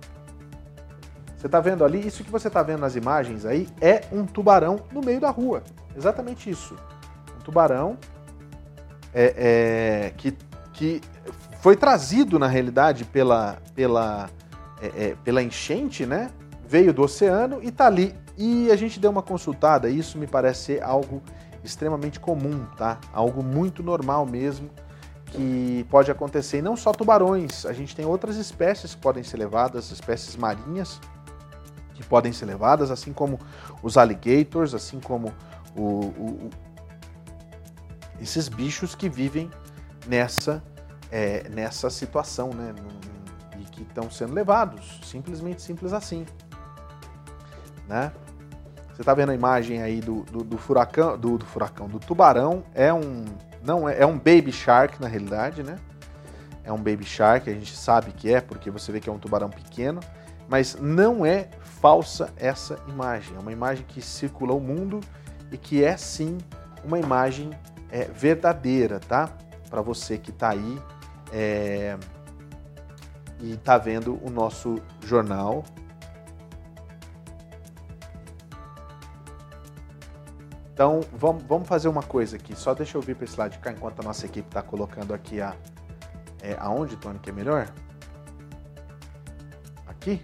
Você está vendo ali, isso que você está vendo nas imagens aí é um tubarão no meio da rua. Exatamente isso. Um tubarão é, é, que, que foi trazido, na realidade, pela, pela, é, é pela enchente, né? Veio do oceano e está ali. E a gente deu uma consultada, isso me parece ser algo extremamente comum, tá? Algo muito normal mesmo que pode acontecer. E não só tubarões, a gente tem outras espécies que podem ser levadas, espécies marinhas que podem ser levadas, assim como os alligators, assim como o, o, o, esses bichos que vivem nessa, é, nessa situação, né? E que estão sendo levados, simplesmente simples assim, né? Você está vendo a imagem aí do, do, do furacão, do, do, furacão, do tubarão. É um, não é, é um baby shark na realidade, né? É um baby shark, a gente sabe que é porque você vê que é um tubarão pequeno, mas não é falsa essa imagem. É uma imagem que circula o mundo e que é sim uma imagem é, verdadeira, tá? Para você que está aí é, e está vendo o nosso jornal Então, vamos, fazer uma coisa aqui. Só deixa eu vir para esse lado de cá enquanto a nossa equipe está colocando aqui a. É, aonde, Tony, que é melhor? Aqui?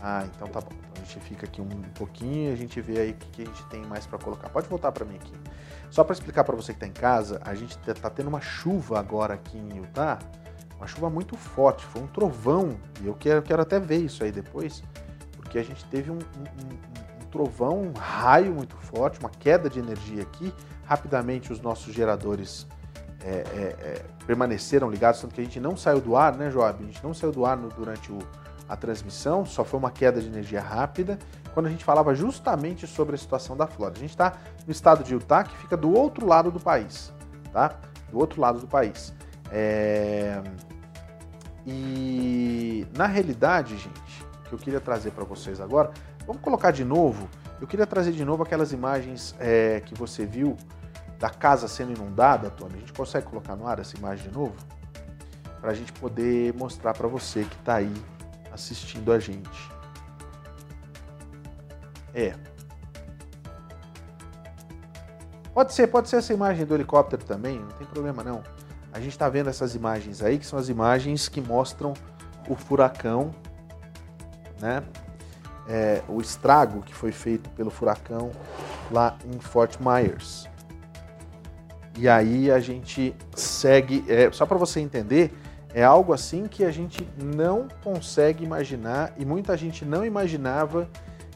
Ah, então tá bom. Então a gente fica aqui um pouquinho e a gente vê aí o que, a gente tem mais para colocar. Pode voltar para mim aqui. Só para explicar para você que está em casa, a gente tá, tendo uma chuva agora aqui em Utah. Uma chuva muito forte, foi um trovão. E eu quero, quero até ver isso aí depois, porque a gente teve um, um, trovão, um raio muito forte, uma queda de energia aqui. Rapidamente os nossos geradores é, é, é, permaneceram ligados, tanto que a gente não saiu do ar, né, Joab? A gente não saiu do ar no, durante o, a transmissão, só foi uma queda de energia rápida, quando a gente falava justamente sobre a situação da Flórida. A gente está no estado de Utah, que fica do outro lado do país, tá? Do outro lado do país. É... E na realidade, gente, que eu queria trazer para vocês agora Vamos colocar de novo. Eu queria trazer de novo aquelas imagens é, que você viu da casa sendo inundada, Tony. A gente consegue colocar no ar essa imagem de novo? Para a gente poder mostrar para você que está aí assistindo a gente. É. Pode ser, pode ser essa imagem do helicóptero também, não tem problema não. A gente está vendo essas imagens aí, que são as imagens que mostram o furacão, né? é, o estrago que foi feito pelo furacão lá em Fort Myers. E aí a gente segue, é, só para você entender, é algo assim que a gente não consegue imaginar e muita gente não imaginava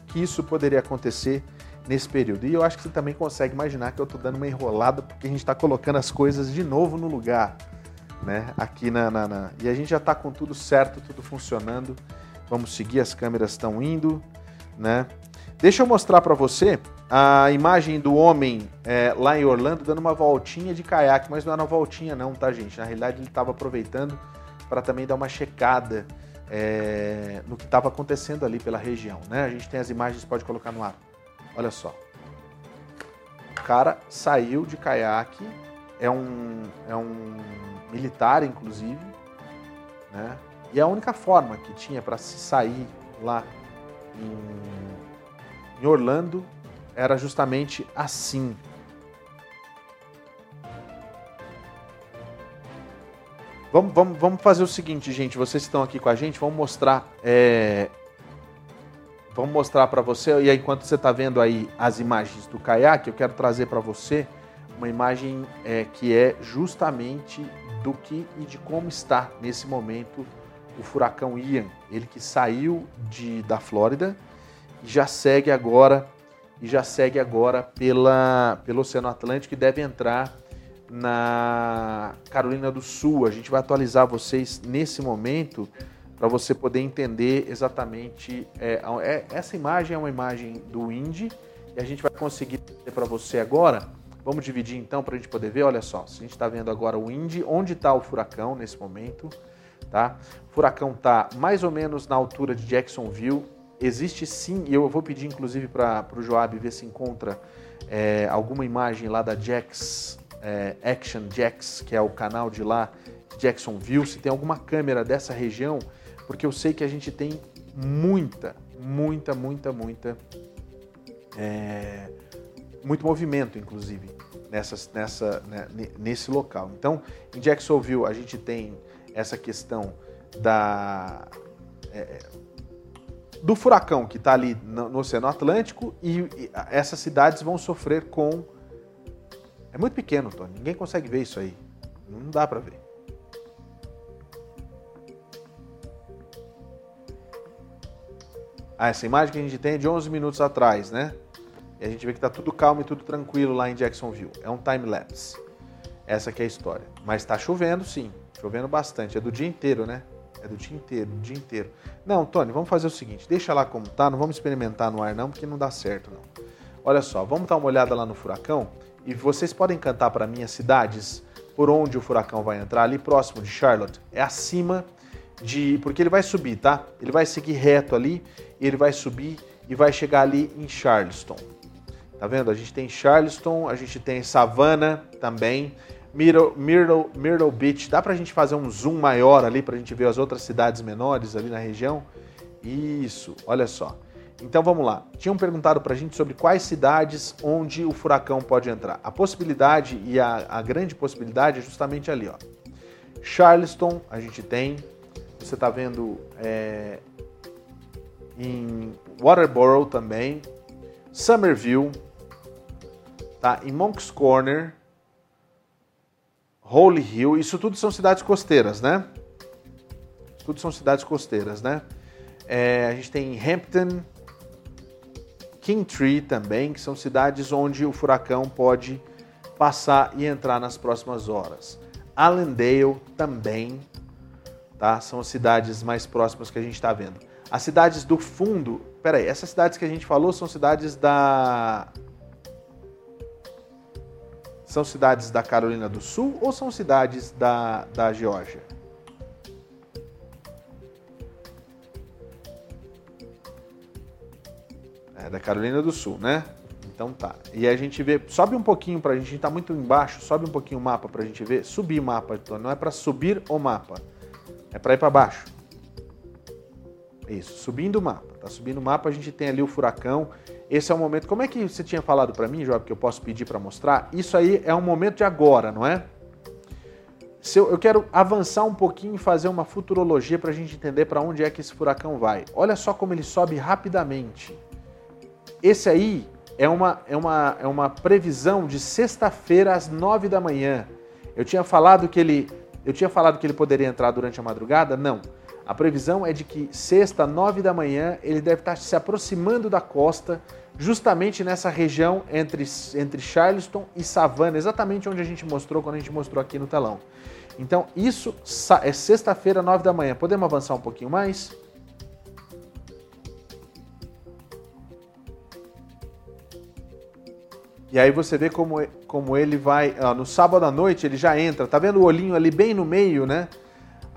que isso poderia acontecer nesse período. E eu acho que você também consegue imaginar que eu estou dando uma enrolada porque a gente está colocando as coisas de novo no lugar, né? Aqui na, na, na... e a gente já está com tudo certo, tudo funcionando. Vamos seguir, as câmeras estão indo, né? Deixa eu mostrar para você a imagem do homem é, lá em Orlando dando uma voltinha de caiaque, mas não era uma voltinha não, tá gente? Na realidade ele estava aproveitando para também dar uma checada é, no que estava acontecendo ali pela região, né? A gente tem as imagens, pode colocar no ar. Olha só. O cara saiu de caiaque, é um, é um militar, inclusive, né? E a única forma que tinha para se sair lá em, em Orlando era justamente assim. Vamos, vamos, vamos fazer o seguinte, gente. Vocês estão aqui com a gente, vamos mostrar. É... Vamos mostrar para você. E enquanto você está vendo aí as imagens do caiaque, eu quero trazer para você uma imagem é, que é justamente do que e de como está nesse momento o furacão Ian, ele que saiu de, da Flórida e já segue agora e já segue agora pela, pelo Oceano Atlântico e deve entrar na Carolina do Sul. A gente vai atualizar vocês nesse momento para você poder entender exatamente. É, é, essa imagem é uma imagem do Indy e a gente vai conseguir ter para você agora. Vamos dividir então para a gente poder ver. Olha só, a gente está vendo agora o Indy, onde está o furacão nesse momento tá? O furacão tá mais ou menos na altura de Jacksonville. Existe sim, e eu vou pedir inclusive para o Joab ver se encontra é, alguma imagem lá da Jax, é, Action Jax, que é o canal de lá, Jacksonville, se tem alguma câmera dessa região, porque eu sei que a gente tem muita, muita, muita, muita, é, muito movimento, inclusive, nessa, nessa, né, nesse local. Então, em Jacksonville a gente tem essa questão da é do furacão que está ali no, no, Oceano Atlântico e, e, essas cidades vão sofrer com é muito pequeno, Tony. Ninguém consegue ver isso aí. Não dá para ver. Ah, essa imagem que a gente tem é de 11 minutos atrás, né? E a gente vê que tá tudo calmo e tudo tranquilo lá em Jacksonville. É um time lapse. Essa aqui é a história. Mas tá chovendo sim, chovendo bastante. É do dia inteiro, né? É do dia inteiro, do dia inteiro. Não, Tony, vamos fazer o seguinte, deixa lá como tá, não vamos experimentar no ar não, porque não dá certo não. Olha só, vamos dar uma olhada lá no furacão e vocês podem cantar para mim as cidades por onde o furacão vai entrar, ali próximo de Charlotte. É acima de. Porque ele vai subir, tá? Ele vai seguir reto ali, ele vai subir e vai chegar ali em Charleston. Tá vendo? A gente tem Charleston, a gente tem Savannah também, Myrtle, Myrtle, Myrtle Beach. Dá pra gente fazer um zoom maior ali pra gente ver as outras cidades menores ali na região? Isso, olha só. Então vamos lá. Tinham perguntado pra gente sobre quais cidades onde o furacão pode entrar. A possibilidade e a, a grande possibilidade é justamente ali, ó. Charleston, a gente tem, você está vendo é, em Waterboro também, Somerville, tá? em Monk's Corner, Holy Hill, isso tudo são cidades costeiras, né? Tudo são cidades costeiras, né? É, a gente tem Hampton, Kingtree também, que são cidades onde o furacão pode passar e entrar nas próximas horas. Allendale também, tá? São as cidades mais próximas que a gente está vendo. As cidades do fundo, peraí, essas cidades que a gente falou são cidades da são cidades da Carolina do Sul ou são cidades da, da Geórgia? É da Carolina do Sul, né? Então tá. E a gente vê, sobe um pouquinho pra gente, a gente tá muito embaixo, sobe um pouquinho o mapa pra gente ver, subir o mapa, então não é para subir o mapa. É para ir para baixo. Isso, subindo o mapa. Tá subindo o mapa, a gente tem ali o furacão. Esse é o momento. Como é que você tinha falado para mim, Job, que eu posso pedir para mostrar? Isso aí é um momento de agora, não é? Se eu, eu quero avançar um pouquinho e fazer uma futurologia para a gente entender para onde é que esse furacão vai. Olha só como ele sobe rapidamente. Esse aí é uma, é uma, é uma previsão de sexta-feira às nove da manhã. Eu tinha falado que ele eu tinha falado que ele poderia entrar durante a madrugada? Não. A previsão é de que sexta, nove da manhã, ele deve estar se aproximando da costa, justamente nessa região entre, entre Charleston e Savannah, exatamente onde a gente mostrou quando a gente mostrou aqui no telão. Então, isso é sexta-feira, nove da manhã. Podemos avançar um pouquinho mais? E aí você vê como, como ele vai. Ó, no sábado à noite ele já entra. Tá vendo o olhinho ali bem no meio, né?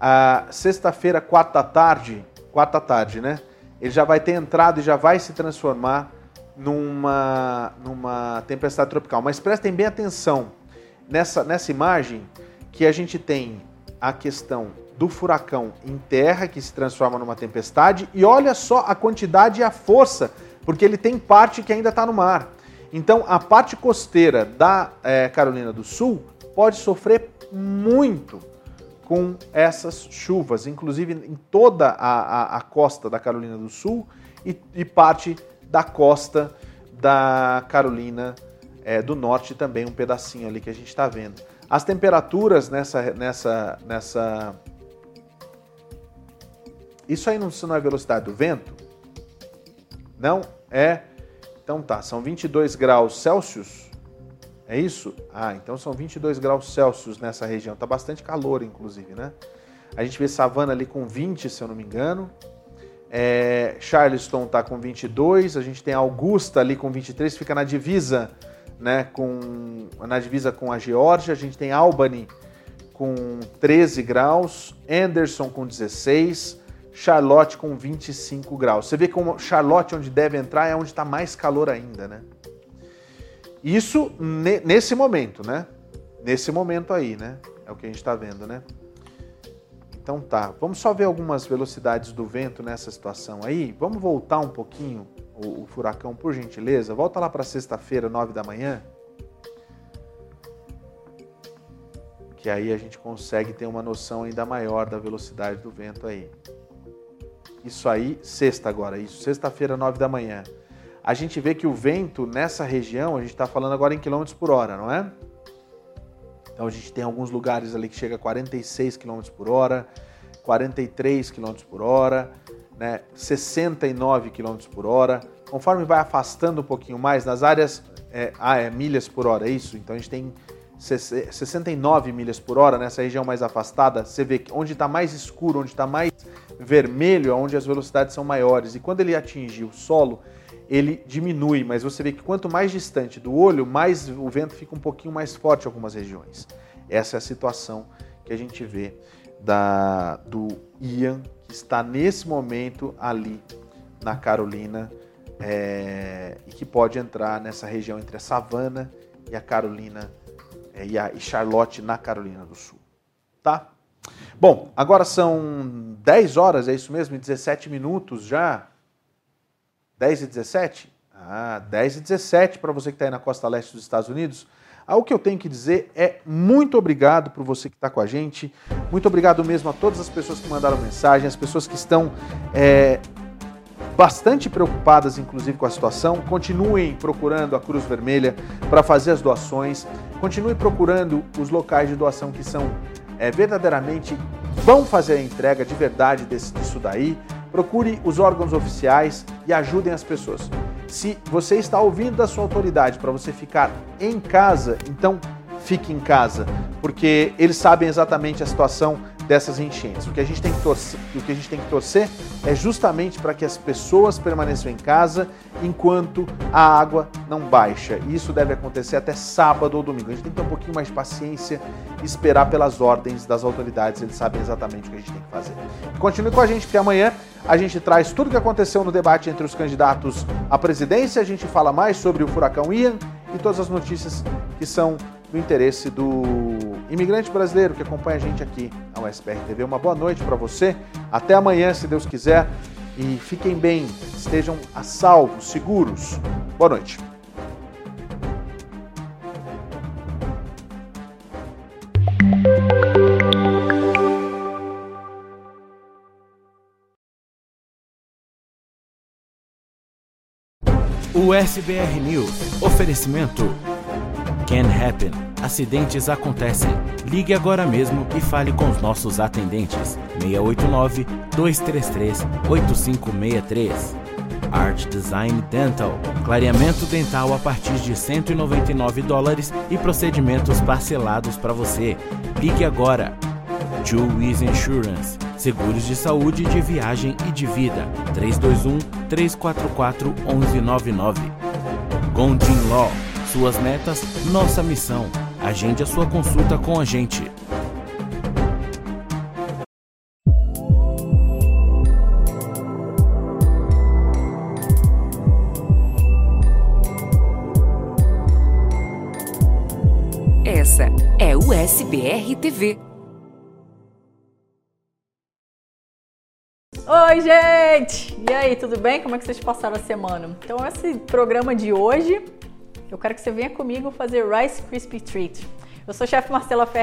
A sexta-feira, quatro da tarde, quatro da tarde, né? Ele já vai ter entrado e já vai se transformar numa, numa tempestade tropical. Mas prestem bem atenção nessa, nessa imagem que a gente tem a questão do furacão em terra que se transforma numa tempestade e olha só a quantidade e a força, porque ele tem parte que ainda está no mar. Então, a parte costeira da é, Carolina do Sul pode sofrer muito com essas chuvas, inclusive em toda a, a, a costa da Carolina do Sul e, e, parte da costa da Carolina é, do Norte também, um pedacinho ali que a gente está vendo. As temperaturas nessa, nessa, nessa. Isso aí não, não é velocidade do vento? Não, é então tá, são 22 graus Celsius. É isso? Ah, então são 22 graus Celsius nessa região. Tá bastante calor, inclusive, né? A gente vê Savannah ali com 20, se eu não me engano. É, Charleston tá com 22. A gente tem Augusta ali com 23, fica na divisa, né? Com, na divisa com a Geórgia. A gente tem Albany com 13 graus. Anderson com 16. Charlotte com 25 graus. Você vê como Charlotte, onde deve entrar, é onde está mais calor ainda, né? Isso nesse momento, né? Nesse momento aí, né? É o que a gente está vendo, né? Então tá, vamos só ver algumas velocidades do vento nessa situação aí. Vamos voltar um pouquinho o, o furacão, por gentileza. Volta lá para sexta-feira, 9 da manhã. Que aí a gente consegue ter uma noção ainda maior da velocidade do vento aí. Isso aí, sexta agora, isso, sexta-feira, nove da manhã. A gente vê que o vento nessa região, a gente está falando agora em quilômetros por hora, não é? Então a gente tem alguns lugares ali que chega a 46 km por hora, 43 km por hora, né, 69 km por hora. Conforme vai afastando um pouquinho mais, nas áreas. É, ah, é milhas por hora, é isso? Então a gente tem 69 milhas por hora nessa região mais afastada. Você vê que onde está mais escuro, onde está mais vermelho, é onde as velocidades são maiores. E quando ele atinge o solo, ele diminui, mas você vê que quanto mais distante do olho, mais o vento fica um pouquinho mais forte em algumas regiões. Essa é a situação que a gente vê da, do Ian, que está nesse momento ali na Carolina é, e que pode entrar nessa região entre a Savana e a Carolina é, e, a, e Charlotte na Carolina do Sul. Tá? Bom, agora são 10 horas, é isso mesmo? 17 minutos já. 10 e 17? Ah, 10 e 17 para você que está aí na costa leste dos Estados Unidos. Ah, o que eu tenho que dizer é muito obrigado por você que está com a gente. Muito obrigado mesmo a todas as pessoas que mandaram mensagem, as pessoas que estão é, bastante preocupadas, inclusive, com a situação. Continuem procurando a Cruz Vermelha para fazer as doações. Continue procurando os locais de doação que são é, verdadeiramente vão fazer a entrega de verdade desse, disso daí. Procure os órgãos oficiais e ajudem as pessoas. Se você está ouvindo da sua autoridade para você ficar em casa, então fique em casa, porque eles sabem exatamente a situação dessas enchentes. O que a gente tem que torcer, o que a gente tem que torcer é justamente para que as pessoas permaneçam em casa enquanto a água não baixa. E isso deve acontecer até sábado ou domingo. A gente tem que ter um pouquinho mais de paciência e esperar pelas ordens das autoridades, eles sabem exatamente o que a gente tem que fazer. Continue com a gente, porque amanhã a gente traz tudo o que aconteceu no debate entre os candidatos à presidência, a gente fala mais sobre o furacão Ian e todas as notícias que são do interesse do imigrante brasileiro que acompanha a gente aqui na USPR TV. Uma boa noite para você. Até amanhã, se Deus quiser. E fiquem bem, estejam a salvo, seguros. Boa noite. USBR News. Oferecimento. Can happen. Acidentes acontecem. Ligue agora mesmo e fale com os nossos atendentes. 689 233 8563. Art Design Dental. Clareamento dental a partir de 199 dólares e procedimentos parcelados para você. Ligue agora. Wiz Insurance. Seguros de saúde, de viagem e de vida. 321 344 1199. Gondin Law. Suas metas, nossa missão. Agende a sua consulta com a gente. Essa é o SBR TV. Oi, gente! E aí, tudo bem? Como é que vocês passaram a semana? Então, esse programa de hoje, eu quero que você venha comigo fazer Rice Krispie Treat. Eu sou o chefe Marcela Ferreira.